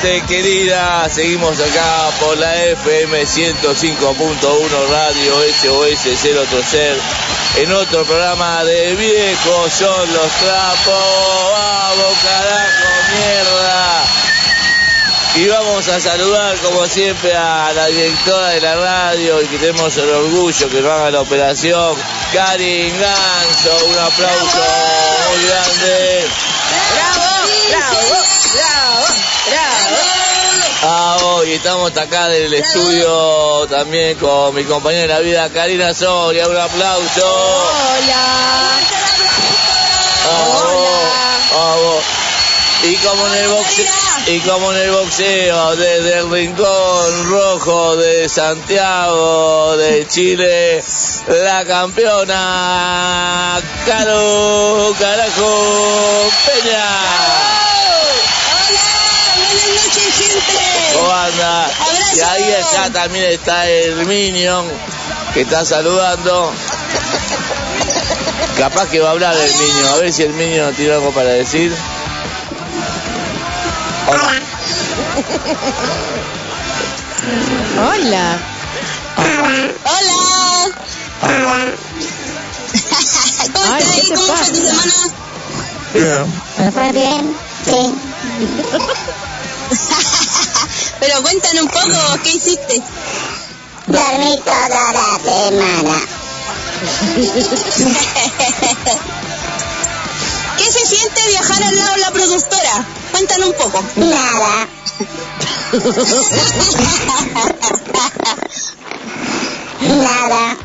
Querida. Seguimos acá por la FM 105.1 Radio SOS 030 en otro programa de viejos son los trapos. ¡Vamos, carajo, mierda! Y vamos a saludar como siempre a la directora de la radio y que tenemos el orgullo que nos haga la operación, Karin Ganso. Un aplauso muy grande. ¡Bravo! ¡Bravo! ¡Bravo! Ah, hoy estamos acá del estudio también con mi compañera de la vida, Karina Soria. Un aplauso. Hola. Hola. Y como en el boxeo, y como en el boxeo, desde el rincón rojo de Santiago de Chile, la campeona Caro Carajo Peña. Y ahí acá también está el Minion que está saludando. Capaz que va a hablar el Minion. A ver si el Minion tiene algo para decir. Hola. Hola. Hola. Hola. ¿Cómo Ay, estás? ¿qué te ¿Cómo fue pasa? tu semana? Bien. ¿Me fue bien? Sí. Pero cuéntanos un poco, ¿qué hiciste? Dormí toda la semana. ¿Qué se siente viajar al lado de la productora? Cuéntanos un poco. Nada. Nada.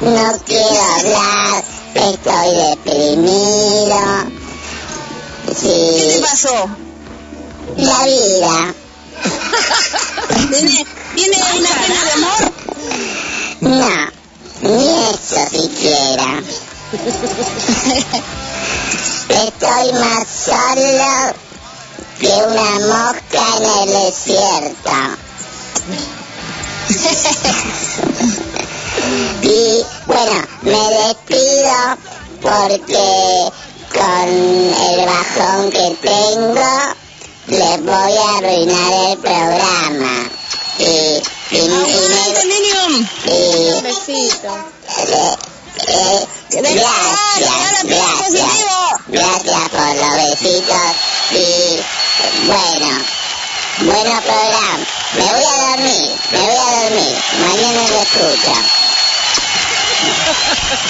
No quiero hablar. Estoy deprimido. Sí. ¿Qué te pasó? La vida. ¿Tiene, ¿tiene una pena de amor? No, ni eso siquiera. Estoy más solo que una mosca en el desierto. y bueno, me despido porque con el bajón que tengo les voy a arruinar el programa. Y, y, y me... Y, Un besito. eh, eh, gracias, gracias, gracias por los besitos y bueno, bueno programa. Me voy a dormir, me voy a dormir. Mañana lo escucho.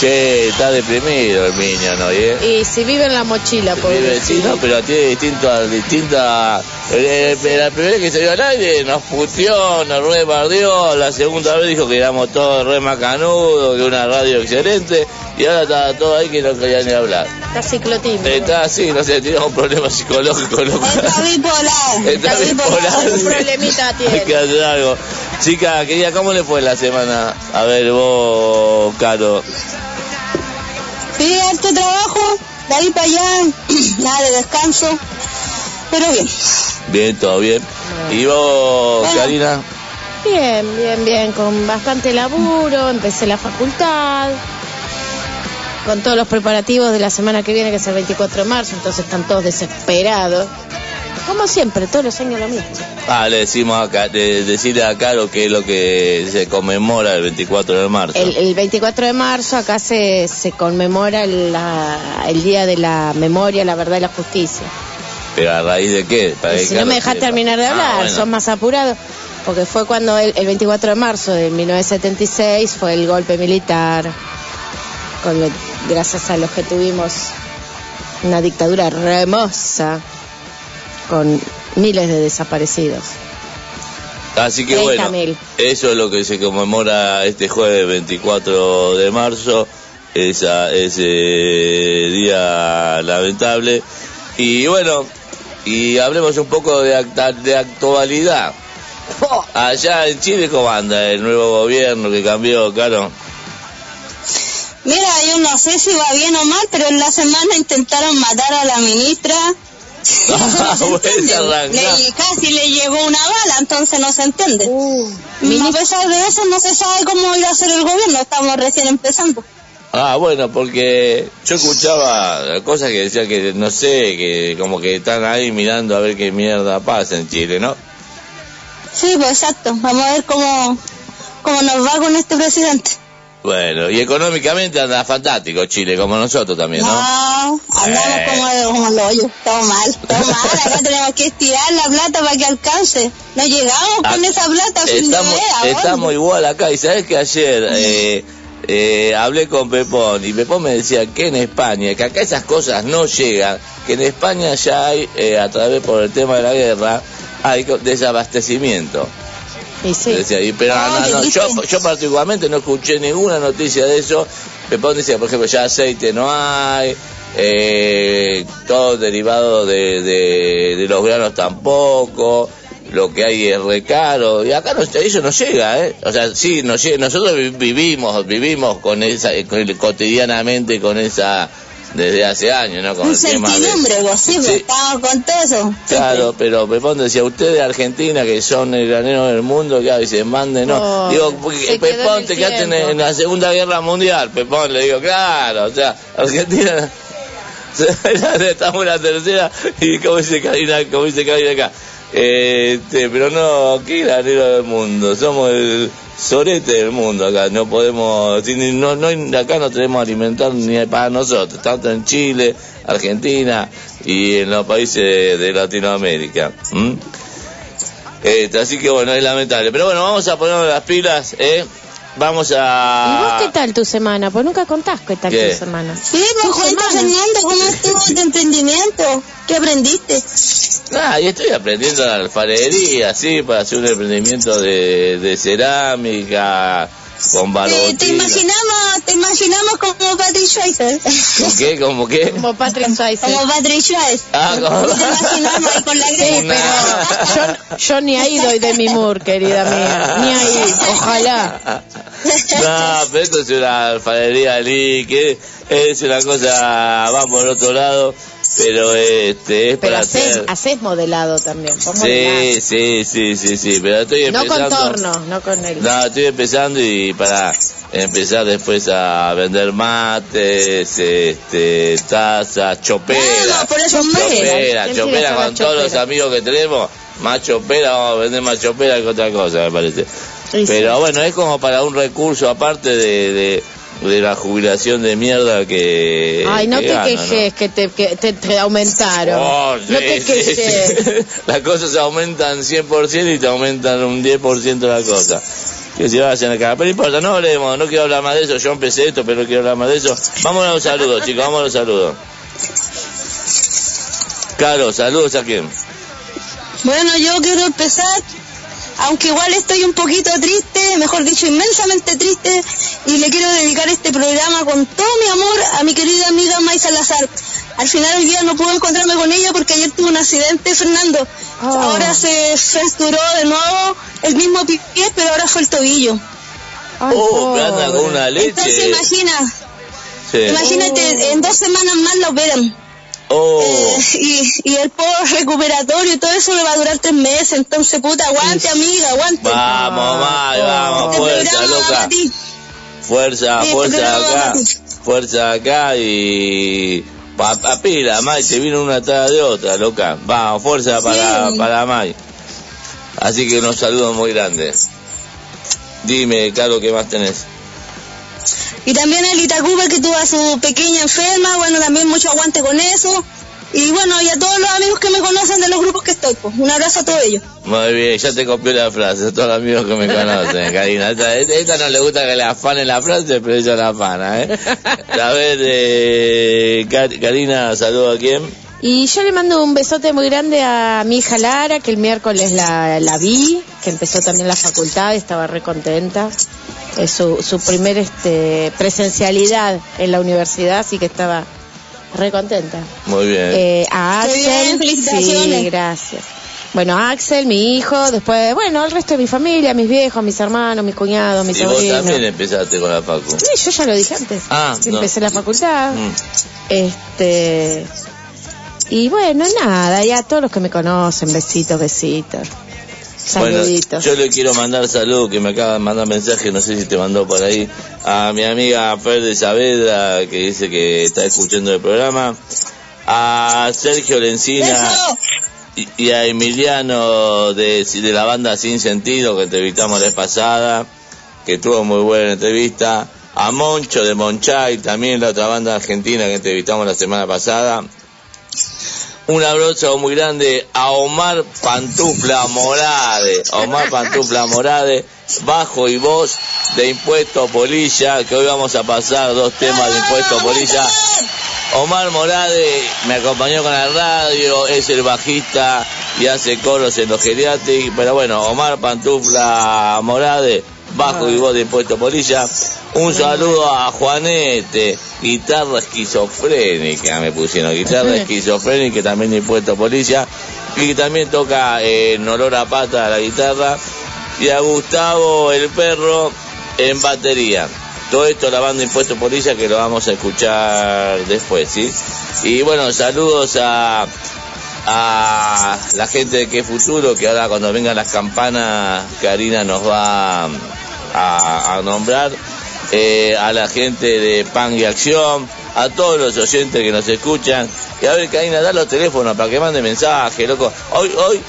Che, está deprimido el Minion hoy, ¿eh? Y si vive en la mochila, por Vive- sí, no, pero tiene distintas, distintas Eh, la primera que se dio al aire nos puteó, nos rebardeó, la segunda vez dijo que éramos todos re macanudos, que una radio excelente, y ahora está todo ahí que no quería ni hablar. Está ciclotímico. Está así, no sé, tiene un problema psicológico, loco. Está bipolar. Está bipolar. Un problemita tiene. Hay que hacer algo. Chica, querida, ¿cómo le fue la semana? A ver, vos, Caro. Sí, harto trabajo, de ahí para allá, nada de descanso, pero bien. Bien, todo bien. ¿Y vos, Bueno. Karina? Bien, bien, bien, con bastante laburo, empecé la facultad, con todos los preparativos de la semana que viene, que es el 24 de marzo, entonces están todos desesperados. Como siempre, todos los años lo mismo. Ah, le decimos acá, de, decirle a Caro que es lo que se conmemora el 24 de marzo. El, el 24 de marzo acá se, se conmemora el, la- el Día de la Memoria, la Verdad y la Justicia. ¿Pero a raíz de qué? Para si no me dejas terminar de Ah, hablar, bueno. son más apurados, porque fue cuando el, el 24 de marzo de 1976 fue el golpe militar, con lo- gracias a los que tuvimos una dictadura hermosa, con miles de desaparecidos. Así que 30.000. bueno, eso es lo que se conmemora este jueves 24 de marzo, esa, ese día lamentable. Y bueno, y hablemos un poco de, acta- de actualidad. Allá en Chile, ¿cómo anda el nuevo gobierno que cambió, Caro? Mira, yo no sé si va bien o mal, pero en la semana intentaron matar a la ministra. Ah, arranca. Le- casi le llegó una bala, entonces no se entiende. Uh, a pesar de eso, no se sabe cómo irá a ser el gobierno, estamos recién empezando. Ah, bueno, porque yo escuchaba cosas que decían que, no sé, que como que están ahí mirando a ver qué mierda pasa en Chile, ¿no? Sí, pues exacto. Vamos a ver cómo, cómo nos va con este presidente. Bueno, y económicamente anda fantástico Chile, como nosotros también, ¿no? No, andamos Eh. como, como hoyo. Todo mal, todo mal. Acá tenemos que estirar la plata para que alcance. No llegamos con Ah, esa plata fin Estamos, estamos igual acá, y sabes que ayer eh, eh, hablé con Pepón, y Pepón me decía que en España, que acá esas cosas no llegan, que en España ya hay, eh, a través por el tema de la guerra, hay desabastecimiento. y sí. Decía, y, pero Ah, no, no, ¿qué yo, particularmente no escuché ninguna noticia de eso. Pepón decía, por ejemplo, ya aceite no hay, eh, todo derivado de, de, de los granos tampoco, lo que hay es recaro, y acá no, eso no llega, ¿eh? O sea, sí, nos llega, nosotros vi- vivimos, vivimos con esa, cotidianamente con esa, desde hace años, ¿no? Con el tema de... Incertidumbre, vos, sí, Sí. estamos con todo eso. Claro, pero Pepón decía, ustedes de Argentina, que son el granero del mundo, que dicen, manden, no. Oh, digo, Pepón, te quedaste en la Segunda Guerra Mundial, Pepón, le digo, claro, o sea, Argentina, estamos en la tercera, y como dice Karina, como dice Karina acá, este, pero no, qué granero del mundo, somos el sorete del mundo acá, no podemos, no, no, acá no tenemos alimentar ni para nosotros, tanto en Chile, Argentina y en los países de Latinoamérica. Este, así que bueno, es lamentable. Pero bueno, vamos a ponernos las pilas, ¿eh? Vamos ¿Y vos qué a... tal tu semana? Pues nunca contás qué tal ¿Qué? tu semana. Sí, pues Tu cuenta, semana. Fernando, ¿cómo estuvo tu emprendimiento? ¿Qué aprendiste? Ah, y estoy aprendiendo la alfarería, sí, para hacer un emprendimiento de, de cerámica, con Eh, barbotina. te imaginamos, te imaginamos como Patrick Schweizer. ¿Con qué? ¿Cómo qué? Como Patrick Swayze. Como Patrick Schweizer. Ah, como- Te imaginamos ahí con la Sí, greña. pero yo, yo ni ahí doy de mi mur, querida mía. Ni ahí, ojalá. No, pero esto es una alfarería Lee, que es una cosa, va por otro lado, pero este es Pero para haces, hacer... haces modelado también. Sí, modelás. sí, sí, sí, sí, pero estoy No empezando... con torno, no con el... No, estoy empezando y para empezar después a vender mates, este, tazas, choperas. Por eso Chopera. Chopera, ¿Quién chopera tiene con todos los amigos que tenemos. Más chopera, vamos a vender más chopera que otra cosa, me parece. Sí, sí. Pero bueno, es como para un recurso aparte de, de, de la jubilación de mierda que. Ay, no que te quejes que, te, que te, te aumentaron. Oh, no te sí, quejes. sí. Las cosas aumentan 100% y te aumentan un 10% la cosa. Que se vayan acá. Pero no importa, no hablemos, no quiero hablar más de eso. Yo empecé esto, pero no quiero hablar más de eso. Vamos a los saludos, chicos, vamos a los saludos. Caro, saludos a quién. Bueno, yo quiero empezar, aunque igual estoy un poquito triste, mejor dicho, inmensamente triste, y le quiero dedicar este programa con todo mi amor a mi querida amiga May Salazar. Al final del día no pude encontrarme con ella porque ayer tuve un accidente, Fernando. Oh. Ahora se fracturó de nuevo el mismo pie, pero ahora fue el tobillo. Ay, Oh, pobre. con una Entonces leche. imagina, Sí. imagínate, en dos semanas más lo operan. Oh, Eh, y, y el post recuperatorio y todo eso le va a durar tres meses. Entonces, puta, aguante, amiga, aguante. vamos, May, vamos, Este fuerza, programa va loca. Fuerza, Sí, fuerza acá. Fuerza acá y. Pa, pa- pila, May, te vino una atrás de otra, loca. Vamos, fuerza para, Sí. para May. Así que unos saludos muy grandes. Dime, Caro, ¿qué más tenés? Y también el Itacuba que tuvo a su pequeña enferma, bueno, también mucho aguante con eso. Y bueno, y a todos los amigos que me conocen de los grupos que estoy, pues un abrazo a todos ellos. Muy bien, ya te copió la frase, a todos los amigos que me conocen, Karina. Esta, esta no le gusta que le afanen la frase, pero ella la afana, ¿eh? A ver, eh, Karina, saludo a quién. Y yo le mando un besote muy grande a mi hija Lara, que el miércoles la, la vi, que empezó también la facultad y estaba re contenta. Es su, su primer este, presencialidad en la universidad, así que estaba re contenta. Muy bien. Eh, a bien, Axel, felicitaciones. sí, gracias. Bueno, Axel, mi hijo, después, bueno, el resto de mi familia, mis viejos, mis hermanos, mis cuñados, mis y vos sobrinos. también empezaste con la Facu. Sí, yo ya lo dije antes. Ah, no. Empecé la facultad. Mm. Este. Y bueno, nada, y a todos los que me conocen, besitos, besitos. Bueno, Saluditos. yo le quiero mandar saludos, que me acaba de mandar mensaje, no sé si te mandó por ahí, a mi amiga Fer de Saavedra, que dice que está escuchando el programa, a Sergio Lencina y, y a Emiliano de, de la banda Sin Sentido, que entrevistamos la vez pasada, que tuvo muy buena entrevista, a Moncho de Monchay, también la otra banda argentina que entrevistamos la semana pasada, un abrazo muy grande a Omar Pantufla Morade. Omar Pantufla Morade, bajo y voz de Impuesto Polilla, que hoy vamos a pasar dos temas de Impuesto Polilla. Omar Morade me acompañó con la radio, es el bajista y hace coros en los geriatric, pero bueno, Omar Pantufla Morade, bajo y voz de Impuesto Polilla. Un saludo a Juanete, guitarra esquizofrénica me pusieron, guitarra esquizofrénica también de Impuesto Polilla, y también toca eh, en olor a pata la guitarra, y a Gustavo el perro en batería. Todo esto la banda Impuesto Polilla que lo vamos a escuchar después, ¿sí? Y bueno, saludos a, a la gente de Que Futuro, que ahora cuando vengan las campanas, Karina nos va a, nombrar. Eh, a la gente de Pan y Acción, a todos los oyentes que nos escuchan. Y a ver, Karina, da los teléfonos para que mande mensaje, loco. Hoy, hoy,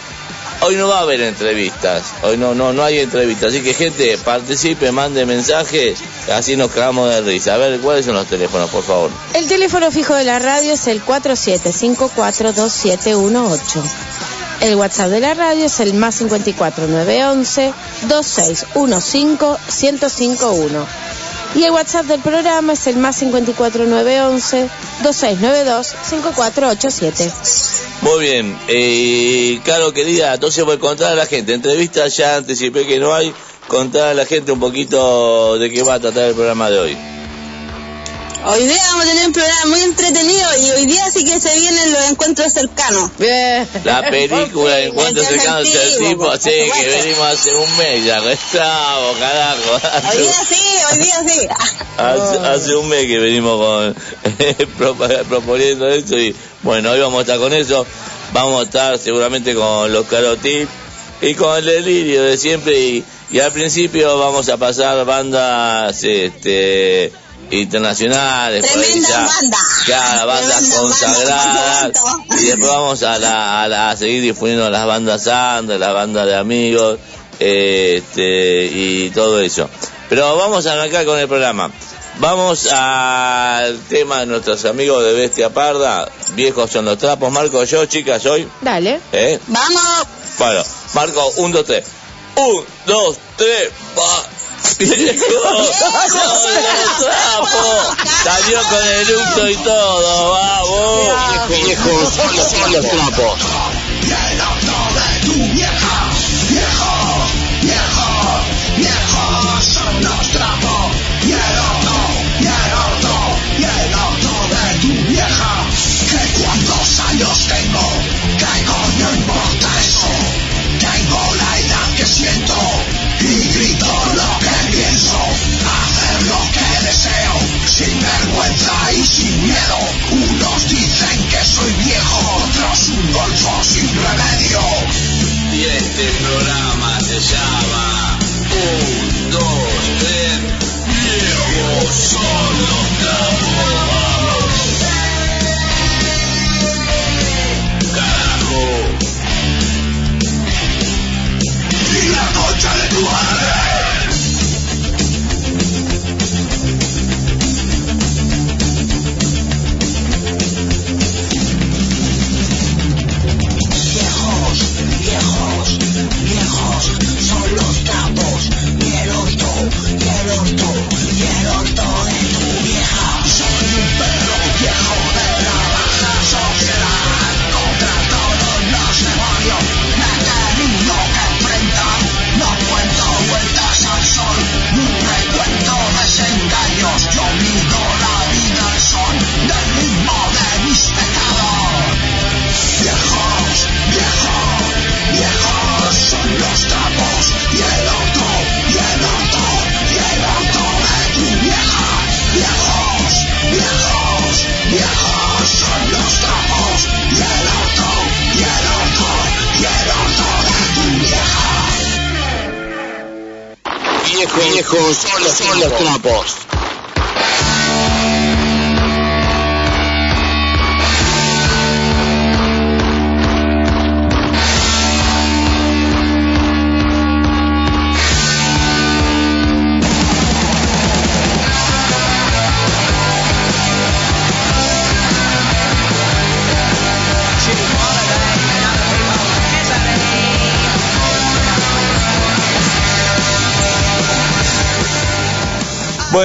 hoy no va a haber entrevistas. Hoy no, no, no hay entrevistas. Así que, gente, participe, mande mensajes. Así nos cagamos de risa. A ver, ¿cuáles son los teléfonos, por favor? El teléfono fijo de la radio es el 47542718. El WhatsApp de la radio es el más 54911 2615 1051. Y el WhatsApp del programa es el más 54911 2692 5487. Muy bien, eh, Caro querida, entonces voy a contar a la gente, entrevista ya anticipé que no hay, contar a la gente un poquito de qué va a tratar el programa de hoy. Hoy día vamos a tener un programa muy entretenido y hoy día sí que se vienen los encuentros cercanos. Bien. La película de Encuentros cercanos del antiguos, tipo, por sí, que venimos hace un mes ya, estamos, carajo. Hoy día sí, hoy día sí. Hace, hace un mes que venimos con propa- proponiendo eso y bueno, hoy vamos a estar con eso. Vamos a estar seguramente con los carotips y con el delirio de siempre y, y al principio vamos a pasar bandas este internacionales ya. bandas. Claro, bandas consagradas y después vamos a, la, a, la- a seguir difundiendo las bandas under, las bandas de amigos este, y todo eso. Pero vamos a arrancar con el programa. Vamos al tema de nuestros amigos de Bestia Parda. Viejos son los trapos. Marco, yo, chicas, hoy. Dale. ¿Eh? Vamos. Bueno, Marco, un, dos, tres. Un, dos, tres, va. Trapos. Salió con el eructo y todo, vamos. Viejos son los.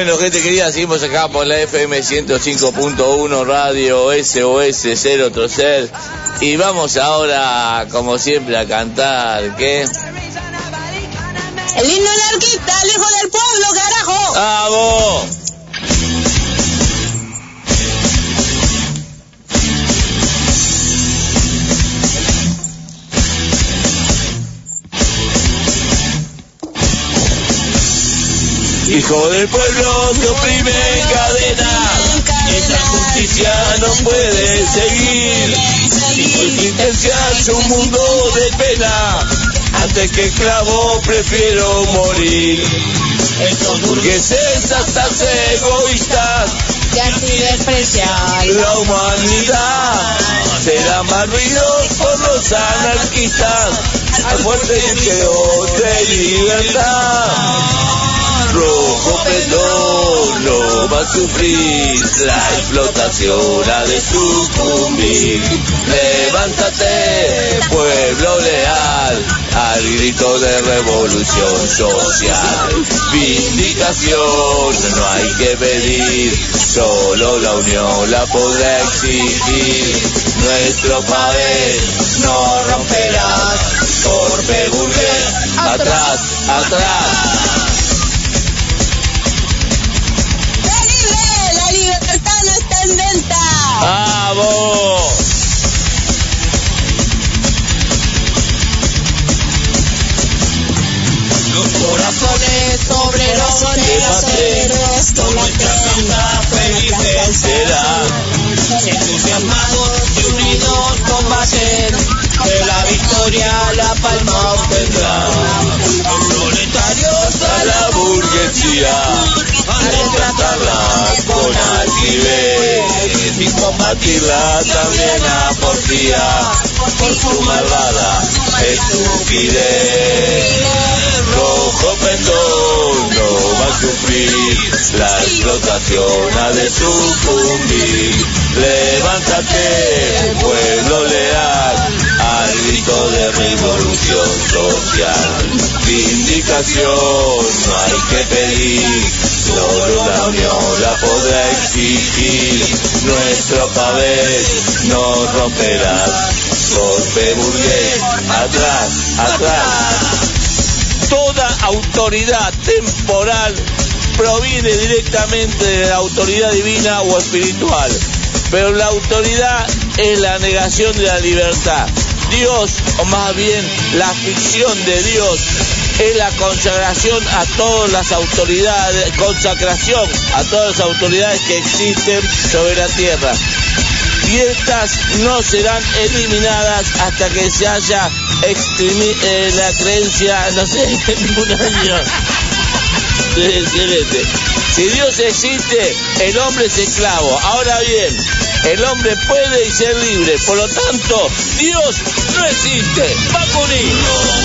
Bueno, gente querida, seguimos acá por la FM 105.1 Radio SOS 0 Trocer. Y vamos ahora, como siempre, a cantar, ¿qué? El himno anarquista, el hijo del pueblo, carajo. ¡Vamos! Hijo del pueblo que oprime en cadena, esta justicia no puede seguir. Hijo existencial su mundo de pena, antes que esclavo prefiero morir. Estos burgueses hasta egoístas, Que así desprecian. la humanidad será barridos por los anarquistas al fuerte deseo de libertad. Rojo pelón no va a sufrir la explotación ha de sucumbir. Levántate, pueblo leal, al grito de revolución social. Vindicación no hay que pedir, solo la unión la podrá exigir. Nuestro país no romperá, torpe burgués, atrás, atrás. Los corazones obreros de aceros, con nuestra felices serán. Entusiasmados y unidos combaten, de la victoria la palma obtendrán. Los proletarios A la burguesía, a retratarla con altivez combatirla también a porfía por su malvada estupidez. Rojo pendón no va a sufrir, la explotación ha de sucumbir. Levántate, pueblo leal, al grito de revolución social. Vindicación no hay que pedir, solo la unión la podrá exigir. Nuestro papel no romperá, golpe burgués, atrás, atrás. Toda autoridad temporal proviene directamente de la autoridad divina o espiritual, pero la autoridad es la negación de la libertad. Dios, o más bien la ficción de Dios, es la consagración a todas las autoridades, consacración a todas las autoridades que existen sobre la tierra. Y estas no serán eliminadas hasta que se haya eh, la creencia, no sé, en un año. Excelente. Si Dios existe, el hombre es esclavo. Ahora bien, el hombre puede y ser libre. Por lo tanto, Dios no existe. A morir.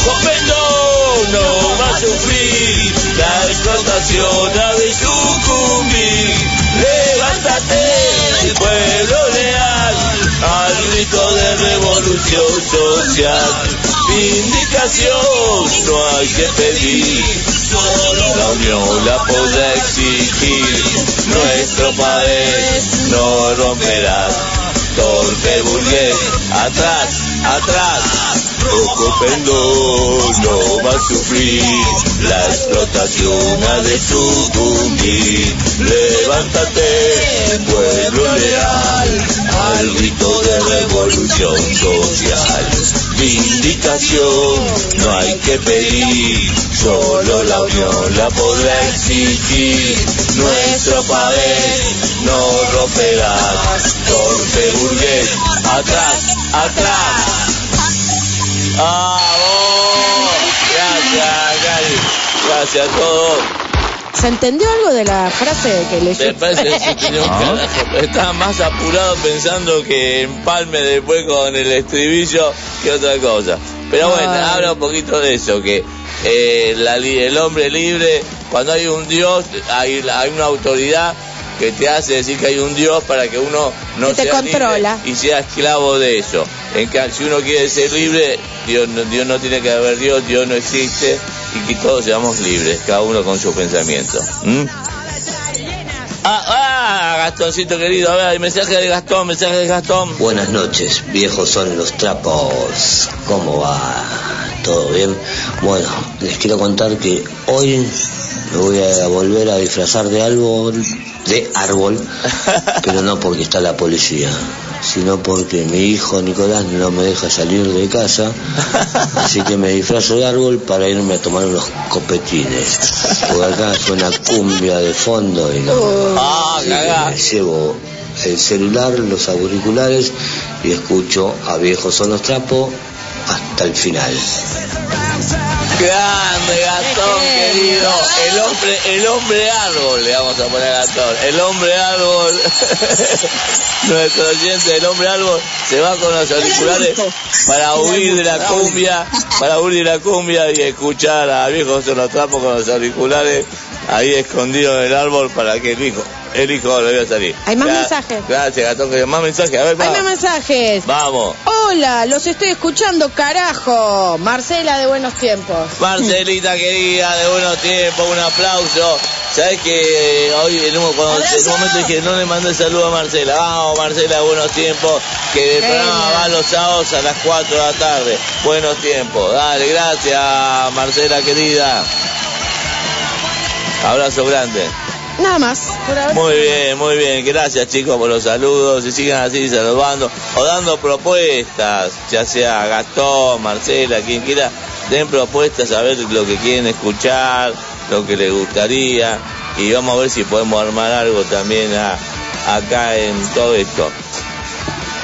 Comprendo, no va a sufrir. La explotación ha de sucumbir. Levántate, pueblo leal, al grito de revolución social. Vindicación no hay que pedir, la unión la podrá exigir. Nuestro país no romperá, torpe burgués, atrás, atrás. Rojo pendón no va a sufrir, la explotación ha de sucumbir. Levántate, pueblo leal, al grito de revolución social. Vindicación no hay que pedir, solo la unión la podrá exigir. Nuestro país no romperá, torpe burgués, atrás, atrás. ¡Vamos! Gracias, Gary. gracias a todos. ¿Se entendió algo de la frase que leyó? Me parece que se tenía un carajo. Estaba más apurado pensando que empalme después con el estribillo que otra cosa. Pero bueno, Ay. habla un poquito de eso, que eh, la el hombre libre, cuando hay un Dios, hay, hay una autoridad que te hace decir que hay un Dios para que uno no te sea libre controla. y sea esclavo de eso. En que si uno quiere ser libre, Dios, no- Dios no tiene que haber Dios, Dios no existe y que todos seamos libres, cada uno con su pensamiento. ¿Mm? Ah, ah, Gastoncito querido, a ver, mensaje de Gastón, mensaje de Gastón. Buenas noches, viejos son los trapos. ¿Cómo va? ¿Todo bien? Bueno, les quiero contar que hoy me voy a volver a disfrazar de árbol, de árbol, pero no porque está la policía, sino porque mi hijo Nicolás no me deja salir de casa, así que me disfrazo de árbol para irme a tomar unos copetines. Porque acá suena cumbia de fondo y no. Ah, que cagá. me llevo el celular, los auriculares y escucho a Viejos son los trapos hasta el final. Grande Gastón querido, hombre, el hombre árbol, le vamos a poner a Gastón, el hombre árbol, nuestro oyente, el hombre árbol, se va con los auriculares para huir de la cumbia, para huir de la cumbia y escuchar a viejos los trapos con los auriculares ahí escondidos en el árbol para que el hijo, el hijo le vaya a salir. Hay más Gra- mensajes. Gracias Gastón, que más mensajes, a ver, Hay más mensajes. vamos. Hola, los estoy escuchando, carajo. Marcela de Buenos Tiempos. Marcelita querida, de buenos tiempos, un aplauso. Sabes que hoy en un, cuando- en un momento dije, no le mandé saludo a Marcela. Vamos, Marcela, de buenos tiempos, que el programa va los sábados a las 4 de la tarde. Buenos tiempos. Dale, gracias, Marcela querida. Abrazo grande. Nada más, por ahora. Muy bien, muy bien. Gracias chicos por los saludos. Y sigan así saludando o dando propuestas, ya sea Gastón, Marcela, quien quiera. Den propuestas a ver lo que quieren escuchar, lo que les gustaría. Y vamos a ver si podemos armar algo también a- acá en todo esto.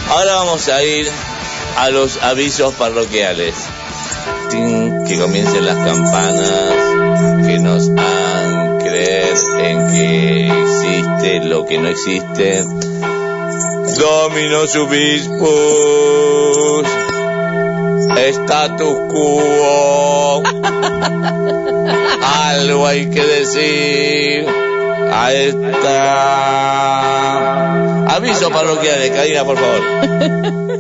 Ahora vamos a ir a los avisos parroquiales. Que comiencen las campanas que nos han creer en que existe lo que no existe. Dominos obispos. Status quo. Algo hay que decir. A esta. Aviso parroquiales, Karina, por favor.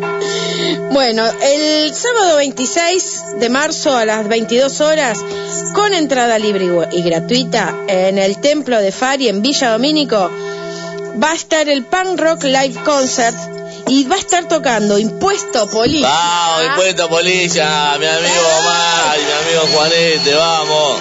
Bueno, el sábado 26 de marzo a las 22 horas, con entrada libre y gratuita, en el Templo de Fari en Villa Domínico, va a estar el Punk Rock Live Concert y va a estar tocando Impuesto Política. Vamos, impuesto polilla, mi amigo Omar y mi amigo Juanete, vamos.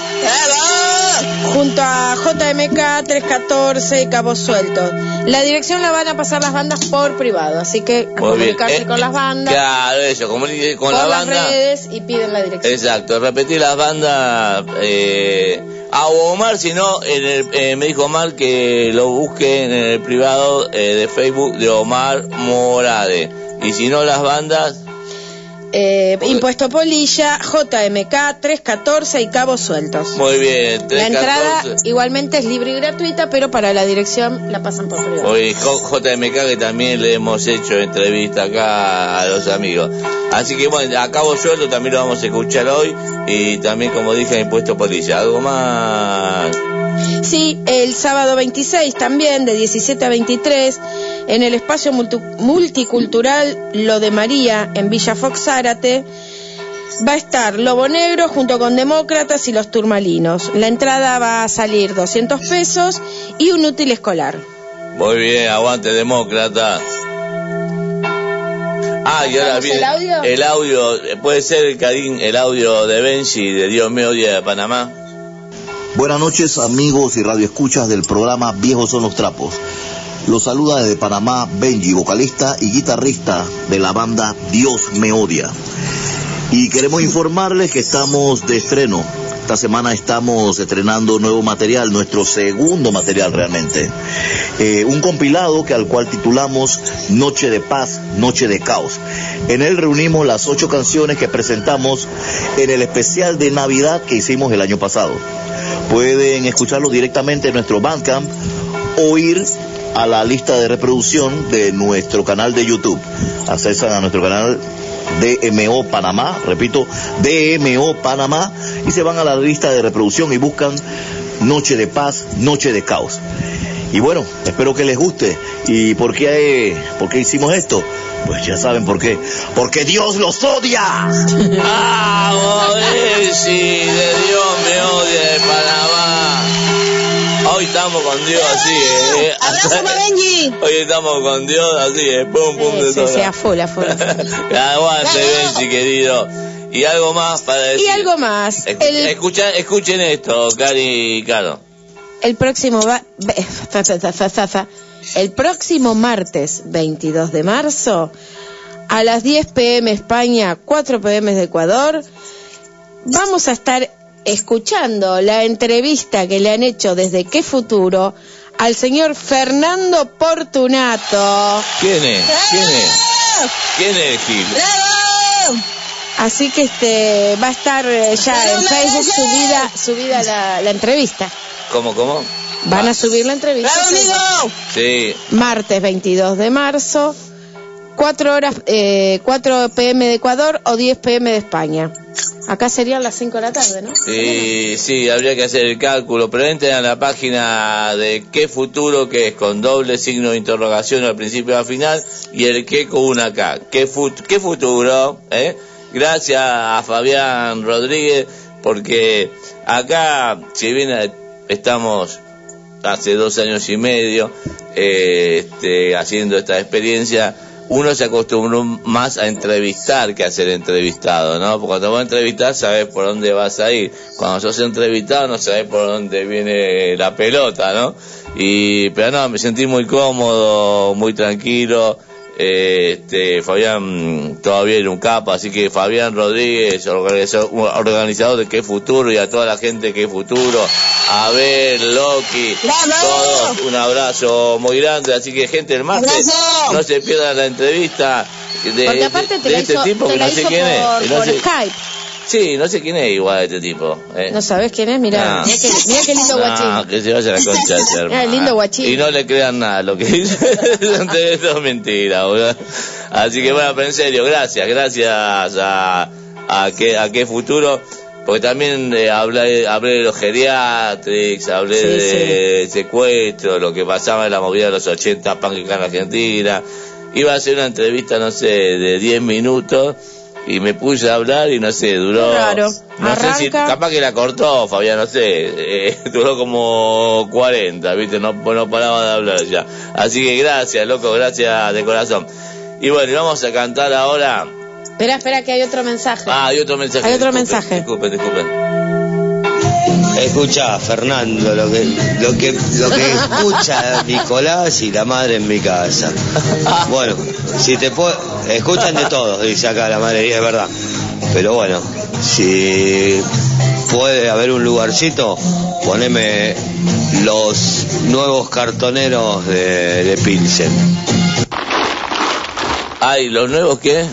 junto a JMK 314 y Cabos Sueltos. La dirección la van a pasar las bandas por privado, así que a comunicarse Eh, con las bandas, Claro, eso, comunique con por la las banda. redes y piden la dirección. Exacto, repetir las bandas. Eh, a Omar, si no, en el- eh, me dijo Omar que lo busquen en el privado eh, de Facebook de Omar Morade. Y si no, las bandas. Eh, Impuesto Polilla, JMK 314 y Cabos Sueltos. Muy bien, La 314. entrada igualmente es libre y gratuita, pero para la dirección la pasan por privado. Hoy JMK que también le hemos hecho entrevista acá a los amigos. Así que bueno, a Cabo Suelto también lo vamos a escuchar hoy y también como dije Impuesto Polilla. Algo más. Sí, el sábado 26 también, de 17 a 23, en el espacio multicultural Lo de María, en Villa Fox Zárate, va a estar Lobo Negro junto con Demócratas y los Turmalinos. La entrada va a salir 200 pesos y un útil escolar. Muy bien, aguante demócrata. Ah, y ahora ¿Tenemos viene el audio? el audio, puede ser el Karim, el audio de Benji de Dios me odia de Panamá. Buenas noches amigos y radioescuchas del programa Viejos son los trapos. Los saluda desde Panamá Benji, vocalista y guitarrista de la banda Dios me odia. Y queremos informarles que estamos de estreno Esta semana estamos estrenando nuevo material, nuestro segundo material realmente. Eh, un compilado que al cual titulamos Noche de Paz, Noche de Caos. En él reunimos las ocho canciones que presentamos en el especial de Navidad que hicimos el año pasado. Pueden escucharlo directamente en nuestro Bandcamp o ir a la lista de reproducción de nuestro canal de YouTube. Accesan a nuestro canal DMO Panamá, repito, DMO Panamá, y se van a la lista de reproducción y buscan Noche de Paz, Noche de Caos. Y bueno, espero que les guste. ¿Y por qué, por qué hicimos esto? Pues ya saben por qué. Porque Dios los odia. ¡Vamos, si de Dios me odia de Panamá! Hoy estamos con Dios así, eh. Abrazo para Benji. Hoy estamos con Dios así, eh. Pum, pum, de todo. sí, a full, a full. a full. Aguante, Benji, querido. Y algo más para decir. Y algo más. Escu- El, escucha- escuchen esto, Cari y Caro. el próximo va- el próximo martes 22 de marzo a las 10 pm España, 4 pm de Ecuador, vamos a estar escuchando la entrevista que le han hecho desde Qué Futuro al señor Fernando Portunato. ¿Quién es? ¿Quién es? ¿Quién es Gil? ¡Bravo! Así que este va a estar eh, ya en ¡Bravo, Facebook subida subida la, la entrevista. ¿Cómo, cómo? Van a subir la entrevista. ¡Bravo, amigo! Sí. martes 22 de marzo, 4 horas, eh, 4 pm de Ecuador o 10 pm de España. Acá serían las 5 de la tarde, ¿no? Sí, sí, habría que hacer el cálculo, pero entren a la página de qué futuro, que es con doble signo de interrogación al principio y al final, y el qué con una K. ¿Qué, fut- qué futuro? ¿eh? Gracias a Fabián Rodríguez, porque acá, si bien estamos hace dos años y medio eh, este, haciendo esta experiencia, uno se acostumbró más a entrevistar que a ser entrevistado, ¿no? Porque cuando vas a entrevistar sabes por dónde vas a ir. Cuando sos entrevistado no sabes por dónde viene la pelota, ¿no? Y, pero no, me sentí muy cómodo, muy tranquilo. Este, Fabián todavía era un capo, así que Fabián Rodríguez, organizador, de Qué Futuro y a toda la gente de Qué Futuro, Abel, Loki, ¡Bravo! todos un abrazo muy grande, así que gente el martes ¡Abrazo! no se pierdan la entrevista de, este tipo que no sé quién por, es. No por sé- Skype. Sí, no sé quién es igual este tipo. eh. ¿No sabes quién es? Mirá, No. mirá, qué, mirá qué lindo No, guachín. que se vaya la concha de hermana. lindo guachín. Y no le crean nada lo que dice. Esto es mentira, boludo. Así que bueno, pero en serio, gracias, gracias a, a, qué, a qué futuro. Porque también eh, hablé, hablé de los geriatrics, hablé Sí, de secuestro, lo que pasaba en la movida de los 80 punk acá en Argentina. Iba a hacer una entrevista, no sé, de 10 minutos y me puse a hablar y no sé, duró... Raro. No sé si, capaz que la cortó, Fabián, no sé, eh, duró como 40, ¿viste? No, no paraba de hablar ya. Así que gracias, loco, gracias de corazón. Y bueno, y vamos a cantar ahora. Espera, espera, que hay otro mensaje. Ah, hay otro mensaje. Hay otro disculpen, mensaje. Disculpen, disculpen. Escucha, Fernando, lo que, lo que, lo que escucha Nicolás y la madre en mi casa. Bueno, si te puedo, escuchan de todos, dice acá la madre, y es verdad. Pero bueno, si puede haber un lugarcito, poneme los nuevos cartoneros de, de Pilsen. Ay, ¿los nuevos qué?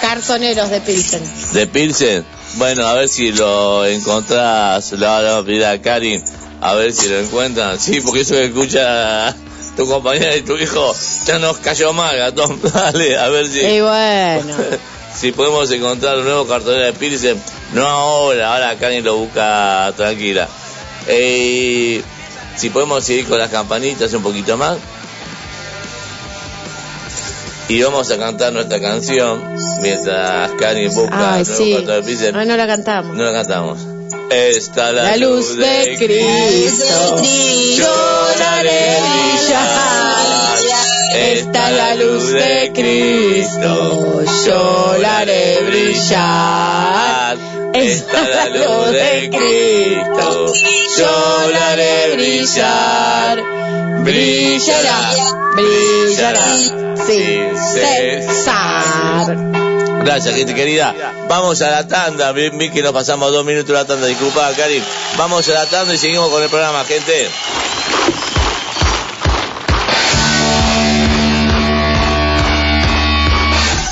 Cartoneros de Pilsen. ¿De Pilsen? Bueno, a ver si lo encontrás, le vamos a pedir a Karin, a ver si lo encuentran. Sí, porque eso que escucha tu compañera y tu hijo ya nos cayó mal, gatón. Dale, a ver si... Y bueno. si podemos encontrar un nuevo cartonero de Pilsen, no ahora, ahora Karen lo busca tranquila. Eh, si podemos seguir con las campanitas un poquito más. Y vamos a cantar nuestra canción mientras Karen busca Ay, sí. de. Ay, no la cantamos. No la cantamos. Está la, La luz de Cristo, yo la haré brillar. Está la luz de Cristo, yo la haré brillar. Está la luz de Cristo, yo la haré brillar. Brillará, brillará sin cesar. Gracias, gente querida. Vamos a la tanda. Vi, que nos pasamos dos minutos la tanda. Disculpa, Karim. Vamos a la tanda y seguimos con el programa, gente.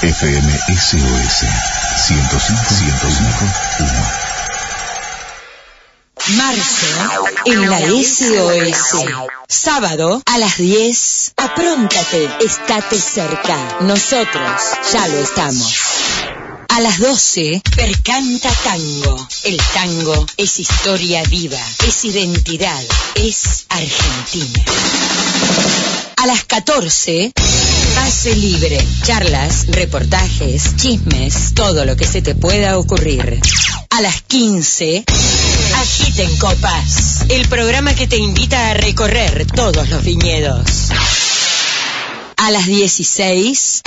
FM SOS 105 Marzo en la SOS. Sábado a las 10. Apróntate, estate cerca. Nosotros ya lo estamos. A las 12, Percanta Tango. El tango es historia viva, es identidad, es Argentina. A las 14, Pase Libre. Charlas, reportajes, chismes, todo lo que se te pueda ocurrir. A las 15, Agiten Copas. El programa que te invita a recorrer todos los viñedos. A las 16,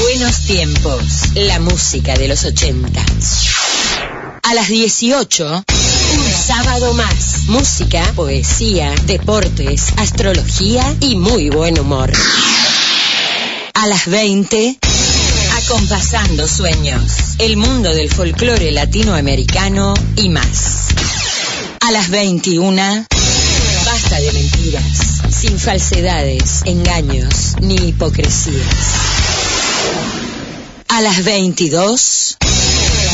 Buenos Tiempos. La música de los 80. A las 18, un sábado más. Música, poesía, deportes, astrología y muy buen humor. A las 20, acompasando sueños. El mundo del folclore latinoamericano y más. A las 21, basta de mentiras, sin falsedades, engaños ni hipocresías. A las 22,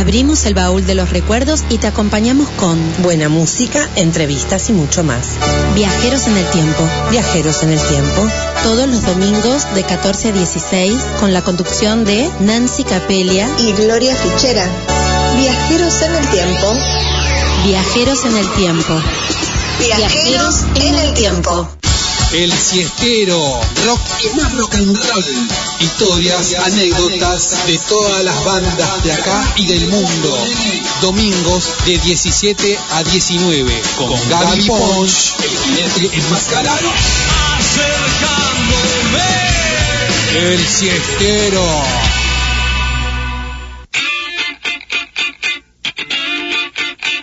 Abrimos el baúl de los recuerdos y te acompañamos con buena música, entrevistas y mucho más. Viajeros en el Tiempo. Viajeros en el Tiempo. Todos los domingos de 14 a 16 con la conducción de Nancy Capelia y Gloria Fichera. Viajeros en el Tiempo. Viajeros en el Tiempo. Viajeros en el Tiempo. El siestero, rock y más rock and roll. Historias, anécdotas de todas las bandas de acá y del mundo. Domingos de 17 a 19 con Gaby Ponch, el jinete enmascarado. El siestero.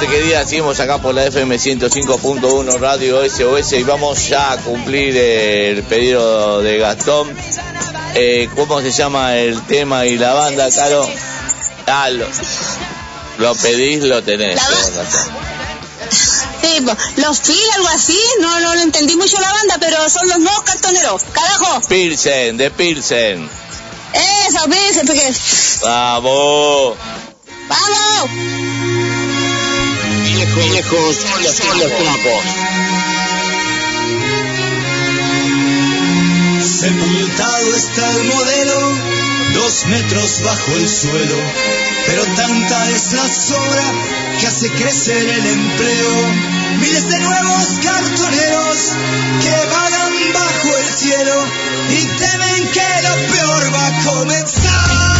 Gente querida, seguimos acá por la FM 105.1 Radio SOS y vamos ya a cumplir el pedido de Gastón. Eh, ¿Cómo se llama el tema y la banda, Caro? Ah, lo, lo pedís, lo tenés. Sí, los Phil, algo así, no, no, no entendí mucho la banda, pero son los nuevos cartoneros. Carajo, Pilsen, de Pilsen. eso, piensen, porque... ¡Vamos! ¡Vamos! Viejos son los trapos. Sepultado está el modelo, dos metros bajo el suelo, pero tanta es la sobra que hace crecer el empleo. Miles de nuevos cartoneros que vagan bajo el cielo y temen que lo peor va a comenzar.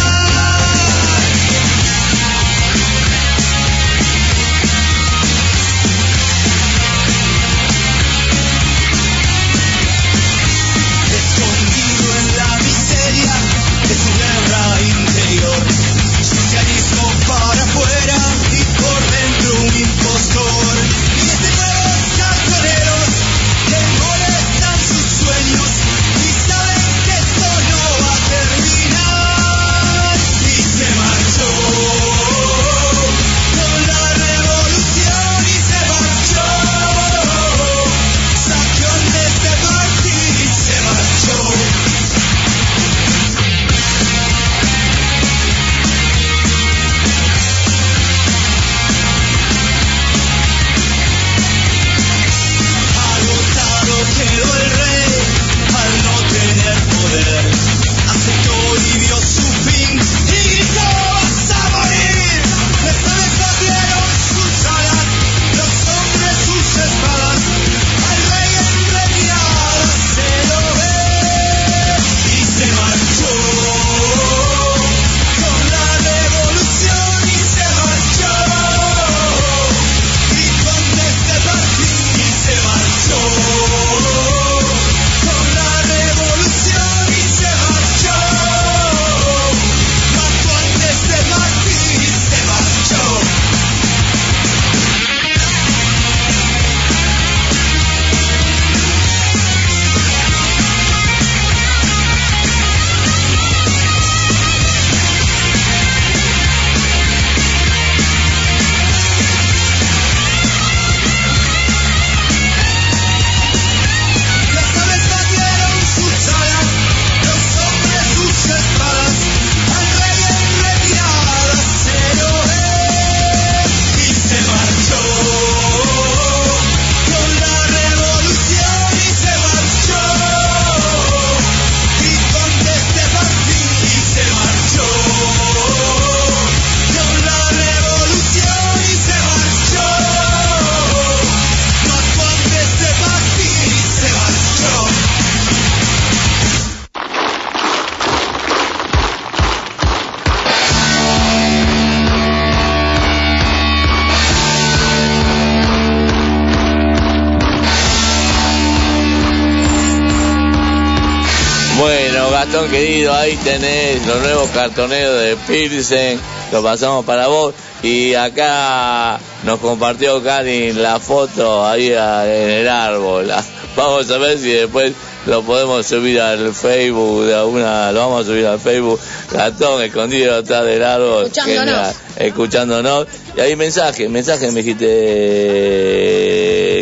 Querido, ahí tenés los nuevos cartoneros de Pilsen, lo pasamos para vos. Y acá nos compartió Karin la foto ahí en el árbol. Vamos a ver si después lo podemos subir al Facebook de alguna, lo vamos a subir al Facebook. Gastón escondido atrás del árbol. Escuchándonos. Genial, escuchándonos. Y ahí mensaje, mensaje me dijiste,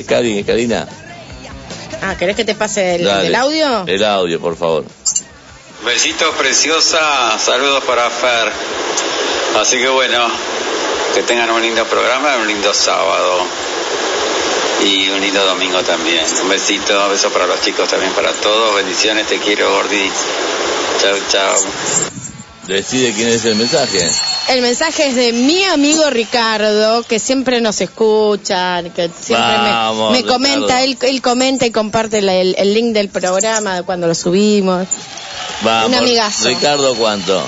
Karin, Karina. Ah, ¿querés que te pase el audio? El audio, por favor. Besitos preciosa, saludos para Fer. Así que bueno, que tengan un lindo programa, un lindo sábado y un lindo domingo también. Un besito, besos para los chicos también, para todos. Bendiciones, te quiero, Gordi. Chau, chau. Decide quién es el mensaje. El mensaje es de mi amigo Ricardo, que siempre nos escucha, que siempre me- Vamos, me, Ricardo. comenta, él, él comenta y comparte el, el link del programa de cuando lo subimos. Vamos. Un amigazo. Ricardo, ¿cuánto?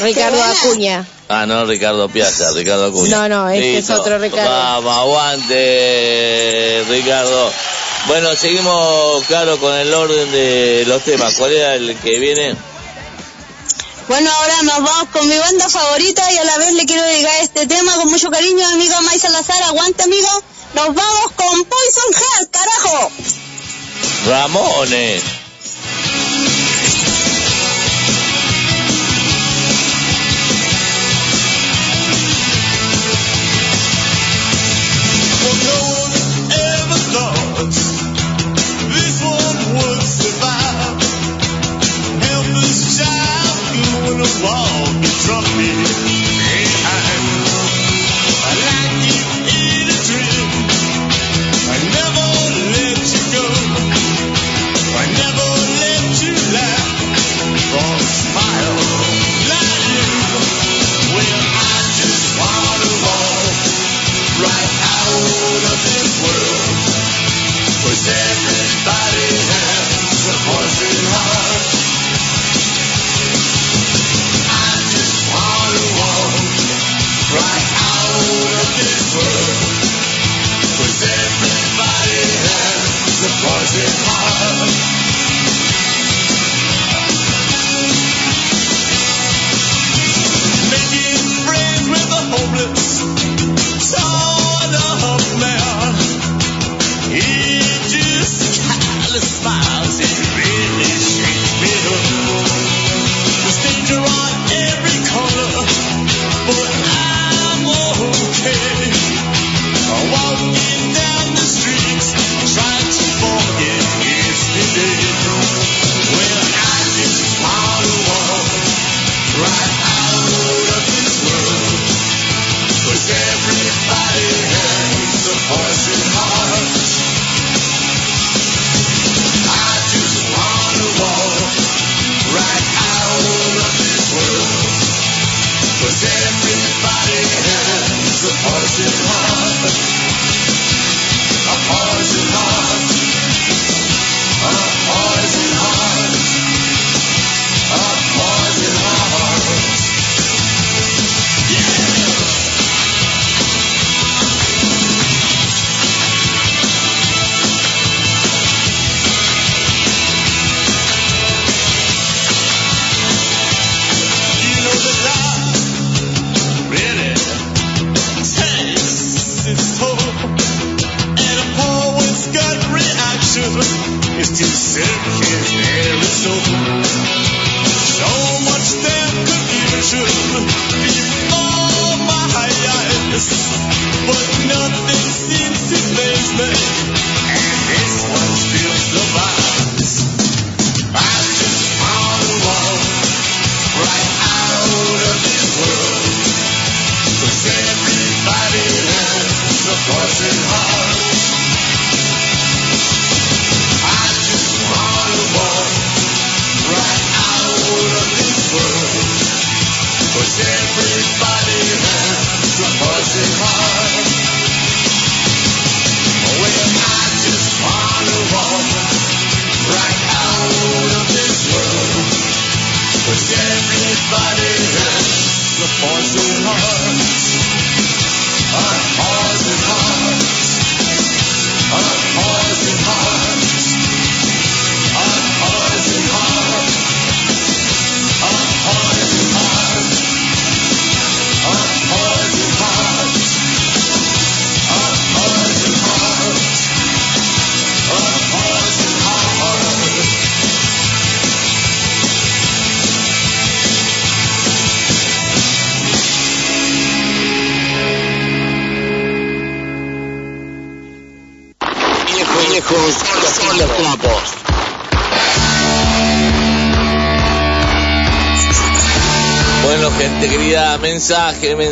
Ricardo Acuña. Ah, no, Ricardo Piazza, Ricardo Acuña. No, no, este es otro Ricardo. Vamos, aguante, Ricardo. Bueno, seguimos, claro, con el orden de los temas. ¿Cuál era el que viene? Bueno, ahora nos vamos con mi banda favorita y a la vez le quiero dedicar este tema con mucho cariño a mi amigo May Salazar. Aguante, amigo. Nos vamos con Poison Heart, carajo. Ramones. Walk and drunk me